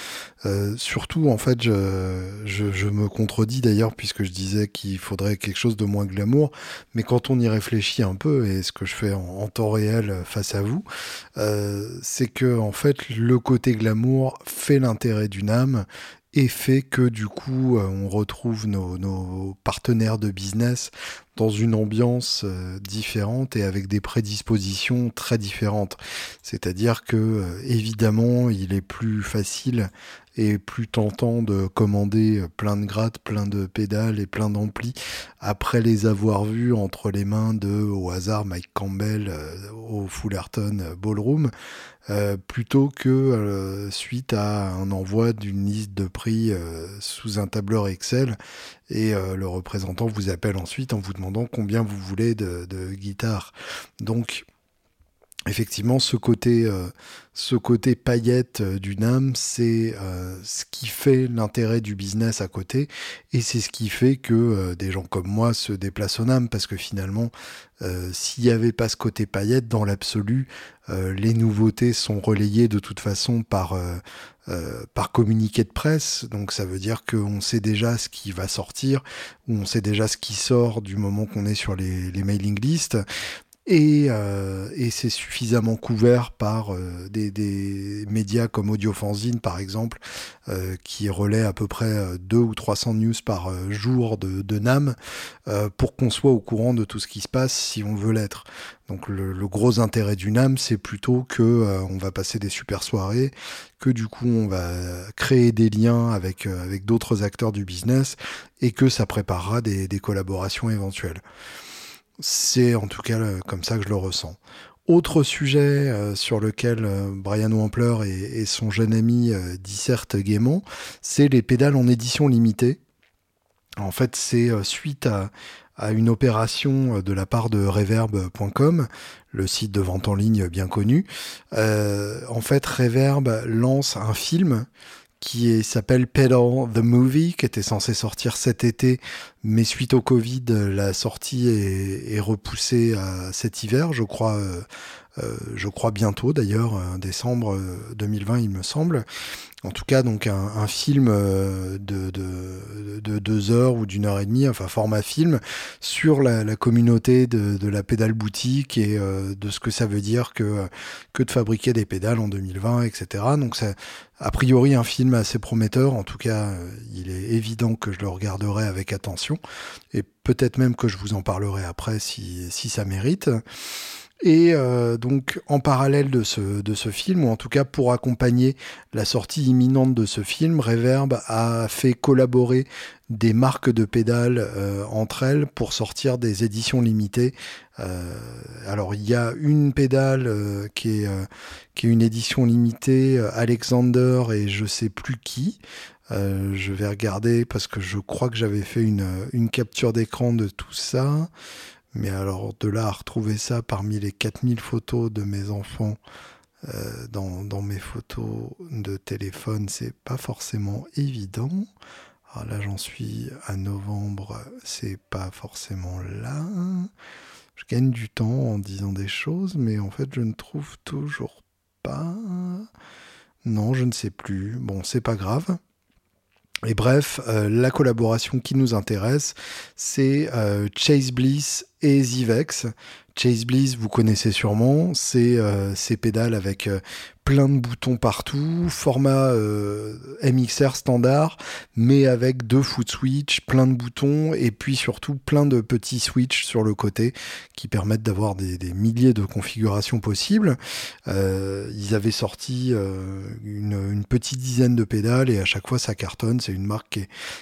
Euh, surtout, en fait, je, je, me contredis d'ailleurs puisque je disais qu'il faudrait quelque chose de moins glamour. Mais quand on y réfléchit un peu, et ce que je fais en, temps réel face à vous, euh, c'est que en fait, le côté glamour fait l'intérêt d'une âme et fait que du coup euh, on retrouve nos, nos, partenaires de business une ambiance euh, différente et avec des prédispositions très différentes. C'est-à-dire que euh, évidemment il est plus facile et plus tentant de commander plein de grattes, plein de pédales et plein d'amplis après les avoir vus entre les mains de au hasard Mike Campbell au Fullerton Ballroom euh, plutôt que euh, suite à un envoi d'une liste de prix euh, sous un tableur Excel et euh, le représentant vous appelle ensuite en vous demandant combien vous voulez de, de guitare. Donc effectivement, ce côté, euh, ce côté paillette euh, du NAM, c'est euh, ce qui fait l'intérêt du business à côté, et c'est ce qui fait que des gens comme moi se déplacent au NAM, parce que finalement, s'il n'y avait pas ce côté paillette, dans l'absolu, les nouveautés sont relayées de toute façon par, par communiqué de presse, donc ça veut dire qu'on sait déjà ce qui va sortir, ou on sait déjà ce qui sort du moment qu'on est sur les mailing lists, et, euh, et c'est suffisamment couvert par euh, des, des, médias comme Audiofanzine par exemple, euh, qui relaient à peu près 2 ou 300 news par euh, jour de, de NAM, euh, pour qu'on soit au courant de tout ce qui se passe si on veut l'être. Donc le, le, gros intérêt du NAM, c'est plutôt que euh, on va passer des super soirées, que du coup on va créer des liens avec, avec d'autres acteurs du business, et que ça préparera des, des collaborations éventuelles. C'est en tout cas comme ça que je le ressens. Autre sujet euh, sur lequel euh, Brian Wampler et, son jeune ami euh, dissertent gaiement, c'est les pédales en édition limitée. En fait, c'est euh, suite à, à, une opération de la part de Reverb.com, le site de vente en ligne bien connu. Euh, en fait, Reverb lance un film qui s'appelle Pedal the Movie, qui était censé sortir cet été, mais suite au Covid, la sortie est, est repoussée à cet hiver, je crois, euh, je crois bientôt d'ailleurs, décembre 2020 il me semble. En tout cas, donc un, film euh, de, de, deux heures ou d'une heure et demie, enfin format film, sur la, communauté de, la pédale boutique et euh, de ce que ça veut dire que, que de fabriquer des pédales en 2020, etc. Donc c'est a priori un film assez prometteur. En tout cas, euh, il est évident que je le regarderai avec attention et peut-être même que je vous en parlerai après si, si ça mérite. Et euh, donc en parallèle de ce, de ce film, ou en tout cas pour accompagner la sortie imminente de ce film, Reverb a fait collaborer des marques de pédales euh, entre elles pour sortir des éditions limitées. Euh, alors il y a une pédale qui, est, qui est une édition limitée, Alexander et je sais plus qui. je vais regarder parce que je crois que j'avais fait une, une capture d'écran de tout ça. Mais alors de là à retrouver ça parmi les 4000 photos de mes enfants euh, dans, dans, mes photos de téléphone, c'est pas forcément évident. Alors là j'en suis à novembre, c'est pas forcément là. Je gagne du temps en disant des choses, mais en fait je ne trouve toujours pas. Non, je ne sais plus. Bon, c'est pas grave. Et bref, euh, la collaboration qui nous intéresse, c'est euh, Chase Bliss et Zivex. Chase Bliss, vous connaissez sûrement, c'est euh, ces pédales avec plein de boutons partout, format euh, MXR standard, mais avec deux foot switch, plein de boutons et puis surtout plein de petits switches sur le côté qui permettent d'avoir des, milliers de configurations possibles. Euh, ils avaient sorti euh, une, petite dizaine de pédales et à chaque fois ça cartonne. C'est une marque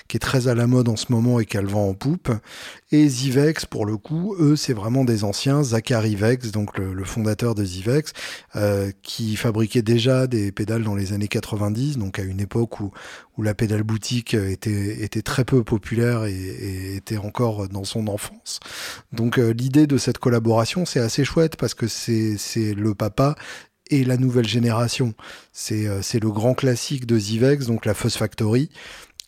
qui est, très à la mode en ce moment et qu'elle vend en poupe. Et Zivex, pour le coup, eux, c'est vraiment des anciens. Zachary Vex, donc le, le fondateur de Zivex, qui fabriquait déjà des pédales dans les années 90, donc à une époque où, où la pédale boutique était, était très peu populaire et, était encore dans son enfance. Donc euh, l'idée de cette collaboration, c'est assez chouette parce que c'est le papa et la nouvelle génération. C'est euh, le grand classique de Zivex, donc la Fuzz Factory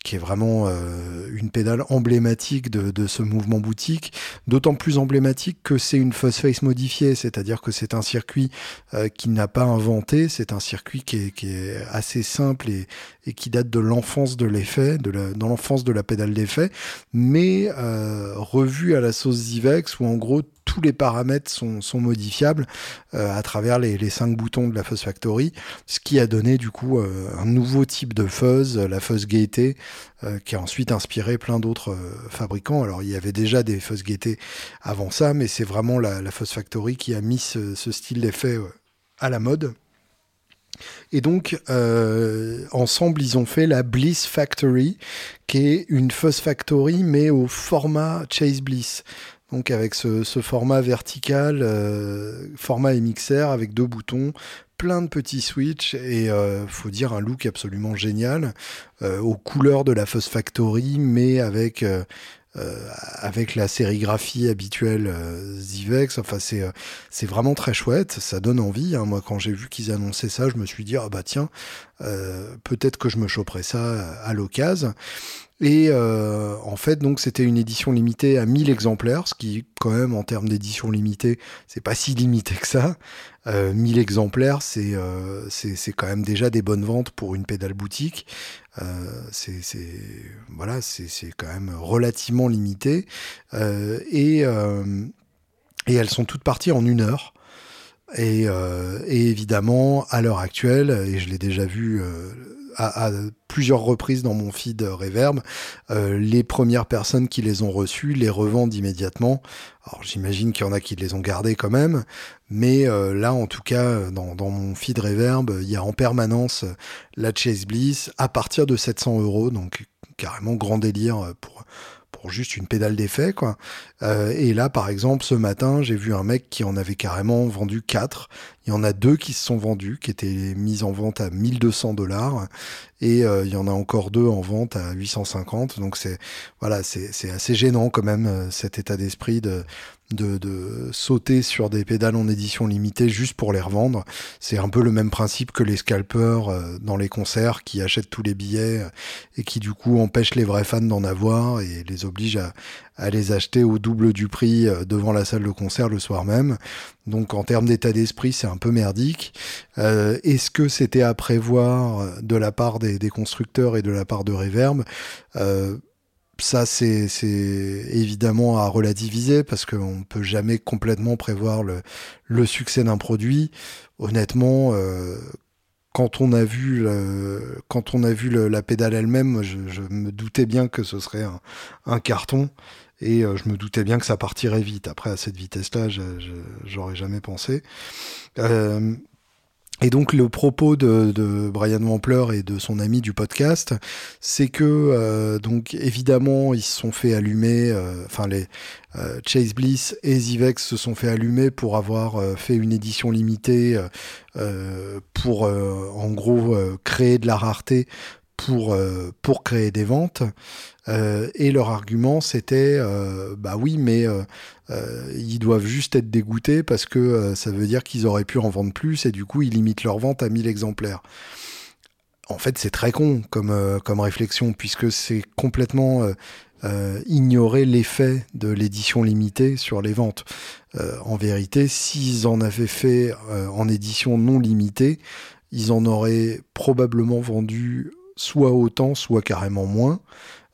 qui est vraiment euh, une pédale emblématique de, ce mouvement boutique, d'autant plus emblématique que c'est une face modifiée, c'est-à-dire que c'est un circuit euh, qui n'a pas inventé, c'est un circuit qui est, assez simple et, qui date de l'enfance de l'effet, de dans l'enfance de la pédale d'effet, mais euh, revu à la sauce Zivex où en gros tous les paramètres sont, modifiables euh, à travers les, cinq boutons de la Fuzz Factory, ce qui a donné du coup euh, un nouveau type de fuzz, la fuzz gaieté, euh, qui a ensuite inspiré plein d'autres fabricants. Alors il y avait déjà des fuzz gaieté avant ça, mais c'est vraiment la, la, Fuzz Factory qui a mis ce, style d'effet à la mode. Et donc, ensemble, ils ont fait la Bliss Factory, qui est une Fuzz Factory, mais au format Chase Bliss. Donc avec ce, format vertical, euh, format MXR avec deux boutons, plein de petits switches et euh, faut dire un look absolument génial aux couleurs de la Fuzz Factory, mais avec euh, avec la sérigraphie habituelle euh, Zivex. Enfin, c'est euh, c'est vraiment très chouette. Ça donne envie. Hein. Moi, quand j'ai vu qu'ils annonçaient ça, je me suis dit ah bah tiens, peut-être que je me choperai ça à l'occasion. Et euh, en fait, donc c'était une édition limitée à 1000 exemplaires, ce qui, quand même, en termes d'édition limitée, c'est pas si limité que ça. Euh, 1000 exemplaires, euh, c'est quand même déjà des bonnes ventes pour une pédale boutique. Euh, c'est voilà, quand même relativement limité. Euh, et et elles sont toutes parties en une heure. Et, et évidemment, à l'heure actuelle, et je l'ai déjà vu à, plusieurs reprises dans mon feed Reverb, euh, les premières personnes qui les ont reçues les revendent immédiatement. Alors j'imagine qu'il y en a qui les ont gardés quand même, mais euh, là en tout cas dans, dans, mon feed Reverb, il y a en permanence la Chase Bliss à partir de 700 euros, donc carrément grand délire pour juste une pédale d'effet, quoi. Euh, et là, par exemple, ce matin, j'ai vu un mec qui en avait carrément vendu 4. Il y en a deux qui se sont vendus, qui étaient mis en vente à 1200 dollars. Et euh, il y en a encore deux en vente à 850. Donc c'est voilà, c'est assez gênant quand même euh, cet état d'esprit de de, de, sauter sur des pédales en édition limitée juste pour les revendre. C'est un peu le même principe que les scalpers euh, dans les concerts qui achètent tous les billets et qui du coup empêchent les vrais fans d'en avoir et les obligent à, à les acheter au double du prix devant la salle de concert le soir même. Donc en termes d'état d'esprit, c'est un peu merdique. Euh, Est-ce que c'était à prévoir de la part des, des, constructeurs et de la part de Reverb? Euh, ça, c'est évidemment à relativiser parce qu'on ne peut jamais complètement prévoir le, succès d'un produit. Honnêtement, euh, quand on a vu, le, la pédale elle-même, je, me doutais bien que ce serait un, carton. Et euh, je me doutais bien que ça partirait vite. Après, à cette vitesse-là, j'aurais jamais pensé. Euh, et donc le propos de, de, Brian Wampler et de son ami du podcast, c'est que euh, donc évidemment ils se sont fait allumer, euh, enfin les euh, Chase Bliss et Zivex se sont fait allumer pour avoir euh, fait une édition limitée pour en gros créer de la rareté pour pour créer des ventes. Euh, et leur argument, c'était, euh, bah oui, mais euh, ils doivent juste être dégoûtés parce que ça veut dire qu'ils auraient pu en vendre plus et du coup, ils limitent leur vente à 1000 exemplaires. En fait, c'est très con comme, comme réflexion puisque c'est complètement ignorer l'effet de l'édition limitée sur les ventes. en vérité, s'ils en avaient fait en édition non limitée, ils en auraient probablement vendu soit autant, soit carrément moins.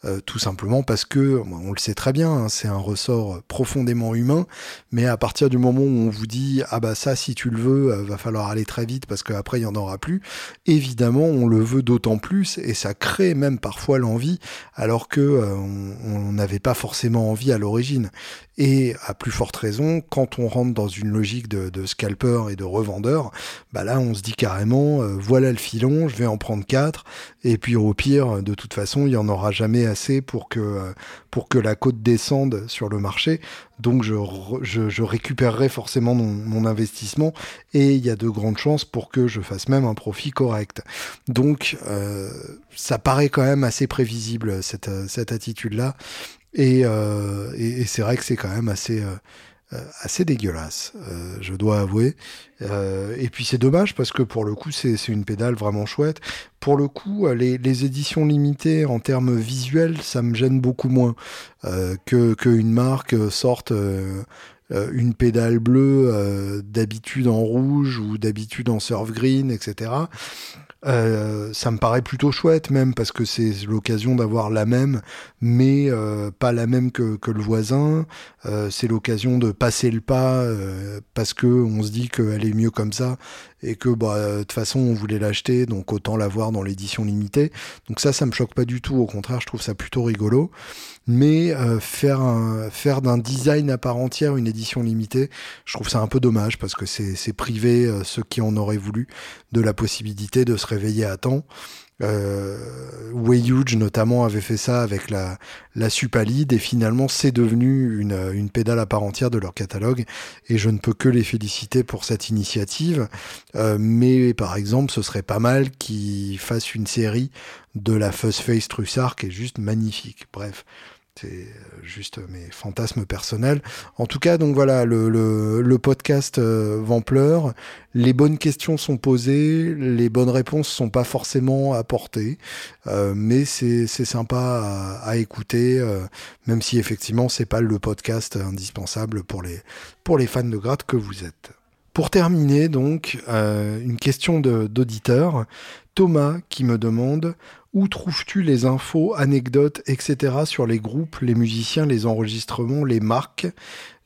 Euh, tout simplement parce que, on le sait très bien, hein, c'est un ressort profondément humain, mais à partir du moment où on vous dit ah bah ça si tu le veux, euh, va falloir aller très vite parce qu'après il y en aura plus, évidemment on le veut d'autant plus et ça crée même parfois l'envie alors que euh, on n'avait pas forcément envie à l'origine. Et à plus forte raison, quand on rentre dans une logique de, de scalper et de revendeur, bah là on se dit carrément voilà le filon, je vais en prendre quatre et puis au pire de toute façon il y en aura jamais assez pour que, euh, pour que la côte descende sur le marché. Donc je, je, récupérerai forcément mon, mon, investissement et il y a de grandes chances pour que je fasse même un profit correct. Donc euh, ça paraît quand même assez prévisible cette, cette attitude-là. Et, euh, et, c'est vrai que c'est quand même assez, euh, euh, assez dégueulasse, je dois avouer. Et puis c'est dommage parce que pour le coup c'est une pédale vraiment chouette. Pour le coup, les, les, éditions limitées en termes visuels, ça me gêne beaucoup moins que qu'une marque sorte une pédale bleue d'habitude en rouge ou d'habitude en surf green, etc. Euh, ça me paraît plutôt chouette même parce que c'est l'occasion d'avoir la même, mais euh, pas la même que, que le voisin. Euh, c'est l'occasion de passer le pas euh, parce que on se dit qu'elle est mieux comme ça et que bah de toute façon on voulait l'acheter donc autant l'avoir dans l'édition limitée. Donc ça, ça me choque pas du tout. Au contraire, je trouve ça plutôt rigolo. Mais euh, faire un, faire d'un design à part entière une édition limitée, je trouve ça un peu dommage parce que c'est privé ceux qui en auraient voulu de la possibilité de se réveiller à temps. Euh, notamment avait fait ça avec la, la Supalide et finalement c'est devenu une, une pédale à part entière de leur catalogue et je ne peux que les féliciter pour cette initiative. Euh, mais par exemple, ce serait pas mal qu'ils fassent une série de la Fuzz Face Trussard qui est juste magnifique. Bref. C'est euh, juste mes fantasmes personnels. En tout cas, donc voilà, le, podcast euh, Vampleur, les bonnes questions sont posées, les bonnes réponses sont pas forcément apportées, euh, mais c'est sympa à, écouter, même si effectivement c'est pas le podcast indispensable pour les, fans de gratte que vous êtes. Pour terminer, donc, une question d'auditeur. Thomas qui me demande où trouves-tu les infos, anecdotes, etc. sur les groupes, les musiciens, les enregistrements, les marques?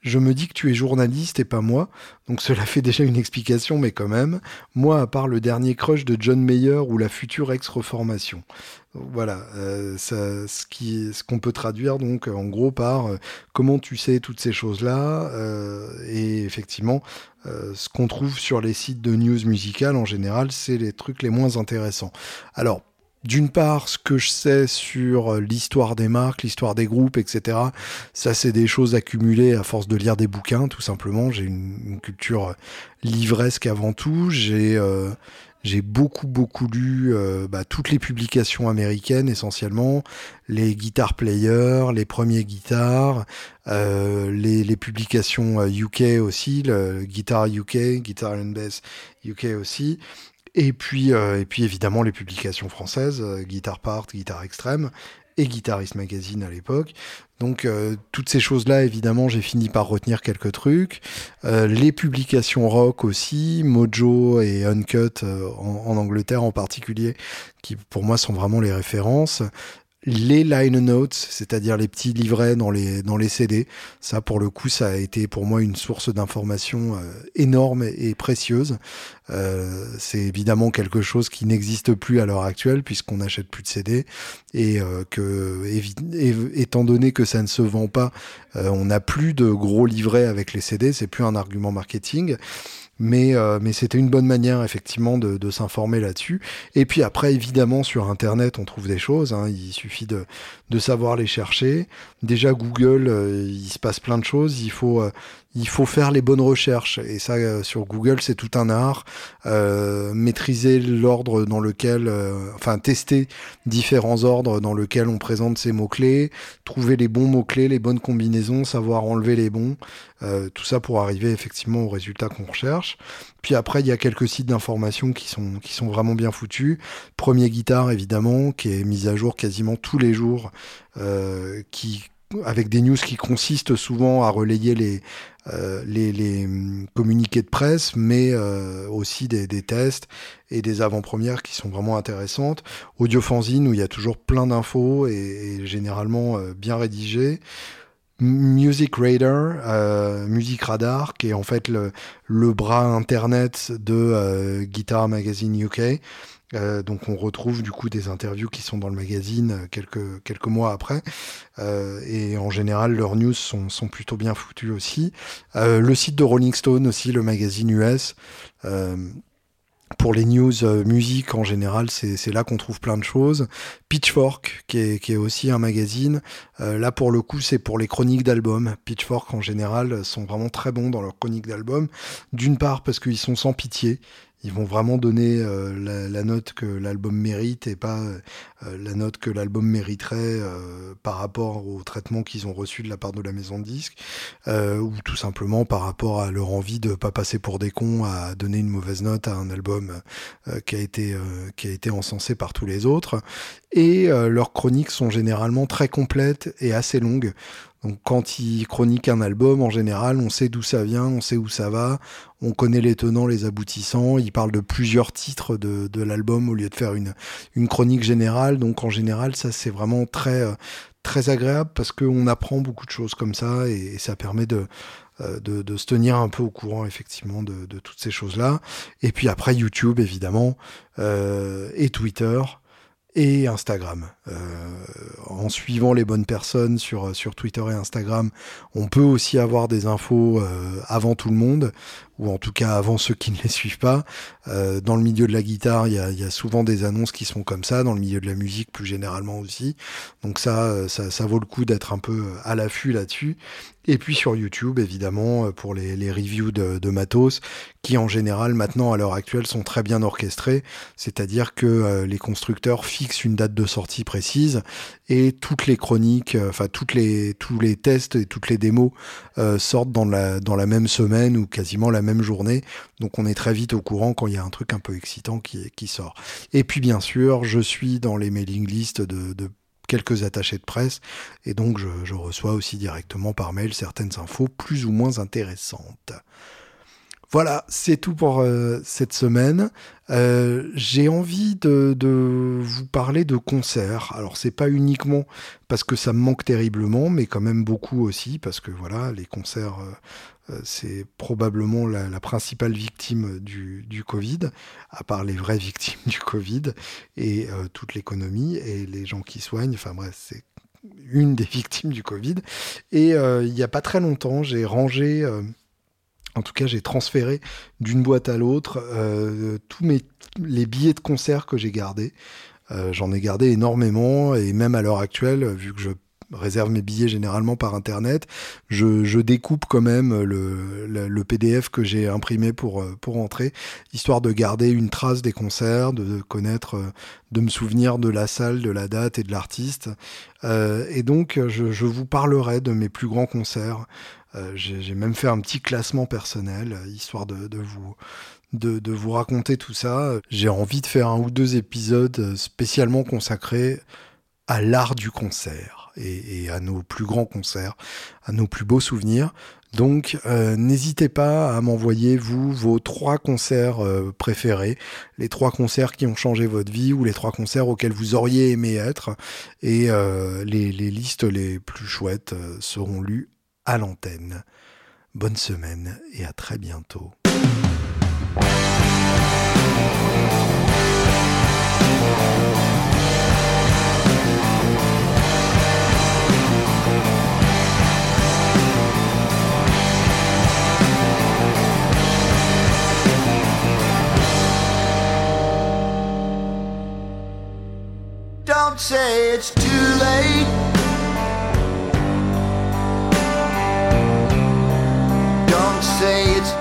Je me dis que tu es journaliste et pas moi, donc cela fait déjà une explication, mais quand même, moi, à part le dernier crush de John Mayer ou la future ex-reformation. Voilà, euh, ce qu'on peut traduire donc en gros par euh, comment tu sais toutes ces choses-là, euh, et effectivement, ce qu'on trouve sur les sites de news musicales en général, c'est les trucs les moins intéressants. Alors d'une part, ce que je sais sur euh, l'histoire des marques, l'histoire des groupes, etc. Ça, c'est des choses accumulées à force de lire des bouquins, tout simplement. J'ai une, culture livresque avant tout. J'ai euh, beaucoup, beaucoup lu euh, bah, toutes les publications américaines essentiellement, les guitar players, les premiers guitares, euh, les, les, publications UK euh, aussi, le Guitar UK, Guitar and Bass UK aussi. Et puis, et puis évidemment les publications françaises, Guitar Part, Guitar Extreme et Guitarist Magazine à l'époque. Donc euh, toutes ces choses-là, évidemment, j'ai fini par retenir quelques trucs. Euh, les publications rock aussi, Mojo et Uncut euh, en, Angleterre en particulier, qui pour moi sont vraiment les références les line notes, c'est-à-dire les petits livrets dans les dans les CD. Ça, pour le coup, ça a été pour moi une source d'information euh, énorme et précieuse. Euh, c'est évidemment quelque chose qui n'existe plus à l'heure actuelle puisqu'on n'achète plus de CD et euh, que étant donné que ça ne se vend pas, on n'a plus de gros livrets avec les CD. C'est plus un argument marketing. Mais, euh, mais c'était une bonne manière effectivement de, s'informer là-dessus. Et puis après, évidemment, sur Internet, on trouve des choses. Hein. Il suffit de, de savoir les chercher. Déjà, Google, euh, il se passe plein de choses. Il faut, euh, il faut faire les bonnes recherches. Et ça, euh, sur Google, c'est tout un art. Maîtriser l'ordre dans lequel, enfin, tester différents ordres dans lesquels on présente ces mots-clés, trouver les bons mots-clés, les bonnes combinaisons, savoir enlever les bons. Tout ça pour arriver effectivement au résultat qu'on recherche. Puis après, il y a quelques sites d'information qui sont, qui sont vraiment bien foutus. Premier guitare, évidemment, qui est mise à jour quasiment tous les jours, qui avec des news qui consistent souvent à relayer les, euh, les, hum, communiqués de presse, mais euh, aussi des, tests et des avant-premières qui sont vraiment intéressantes. Audiofanzine, où il y a toujours plein d'infos et, généralement euh, bien rédigées. Music Radar, euh, Music Radar, qui est en fait le, bras internet de euh, Guitar Magazine UK, euh, donc on retrouve du coup des interviews qui sont dans le magazine euh, quelques, quelques mois après. Euh, et en général, leurs news sont, sont plutôt bien foutues aussi. Le site de Rolling Stone aussi, le magazine US. Pour les news musique en général, c'est là qu'on trouve plein de choses. Pitchfork, qui est, qui est aussi un magazine. là, pour le coup, c'est pour les chroniques d'albums. Pitchfork, en général, sont vraiment très bons dans leurs chroniques d'albums. D'une part, parce qu'ils sont sans pitié ils vont vraiment donner euh, la, note que l'album mérite et pas euh, la note que l'album mériterait euh, par rapport au traitement qu'ils ont reçu de la part de la maison de disques euh, ou tout simplement par rapport à leur envie de pas passer pour des cons à donner une mauvaise note à un album euh, qui a été encensé par tous les autres. Et leurs chroniques sont généralement très complètes et assez longues donc quand il chronique un album, en général, on sait d'où ça vient, on sait où ça va, on connaît les tenants, les aboutissants, il parle de plusieurs titres de, l'album au lieu de faire une, chronique générale. Donc en général, ça c'est vraiment très, euh, très agréable parce qu'on apprend beaucoup de choses comme ça et, ça permet de, euh, de, se tenir un peu au courant effectivement de, de toutes ces choses-là. Et puis après YouTube évidemment euh, et Twitter et Instagram. Euh, en suivant les bonnes personnes sur, sur Twitter et Instagram, on peut aussi avoir des infos euh, avant tout le monde, ou en tout cas avant ceux qui ne les suivent pas. Euh, dans le milieu de la guitare, il y a, souvent des annonces qui sont comme ça, dans le milieu de la musique plus généralement aussi. Donc ça, euh, ça, vaut le coup d'être un peu à l'affût là-dessus. Et puis sur YouTube, évidemment, euh, pour les, les reviews de, de, matos, qui en général maintenant à l'heure actuelle sont très bien orchestrés, c'est-à-dire que euh, les constructeurs fixent une date de sortie précise et toutes les chroniques, euh, enfin tous les tests et toutes les démos euh, sortent dans la même semaine ou quasiment la même journée. Donc on est très vite au courant quand il y a un truc un peu excitant qui sort. Et puis bien sûr, je suis dans les mailing lists de, quelques attachés de presse et donc je, reçois aussi directement par mail certaines infos plus ou moins intéressantes. Voilà, c'est tout pour euh, cette semaine. Euh, J'ai envie de, vous parler de concerts. Alors c'est pas uniquement parce que ça me manque terriblement, mais quand même beaucoup aussi parce que voilà, les concerts, euh, c'est probablement la, principale victime du, Covid, à part les vraies victimes du Covid et toute l'économie et les gens qui soignent. Enfin bref, c'est une des victimes du Covid. Et il n'y a pas très longtemps, j'ai rangé en tout cas, j'ai transféré d'une boîte à l'autre euh, tous mes les billets de concert que j'ai gardés. Euh, J'en ai gardé énormément et même à l'heure actuelle, vu que je réserve mes billets généralement par internet. Je, découpe quand même le, PDF que j'ai imprimé pour, pour entrer, histoire de garder une trace des concerts, de connaître, de me souvenir de la salle, de la date et de l'artiste. et donc, je, vous parlerai de mes plus grands concerts. j'ai même fait un petit classement personnel, histoire de vous de, vous raconter tout ça. J'ai envie de faire un ou deux épisodes spécialement consacrés à l'art du concert et, à nos plus grands concerts, à nos plus beaux souvenirs. Donc euh, n'hésitez pas à m'envoyer vous vos trois concerts euh, préférés, les trois concerts qui ont changé votre vie ou les trois concerts auxquels vous auriez aimé être et euh, les, les, listes les plus chouettes seront lues à l'antenne. Bonne semaine et à très bientôt. Say it's too late. Don't say it's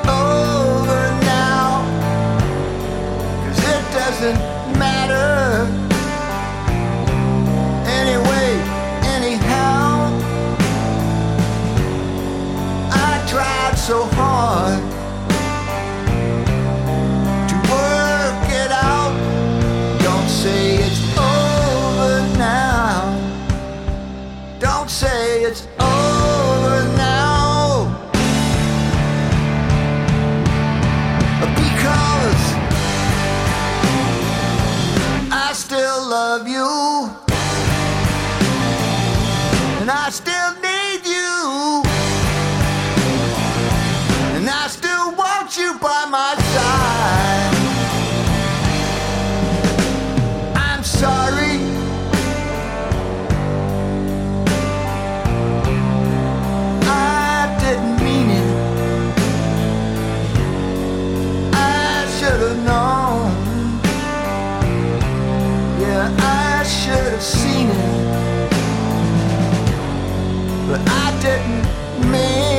I should have seen it, but I didn't mean.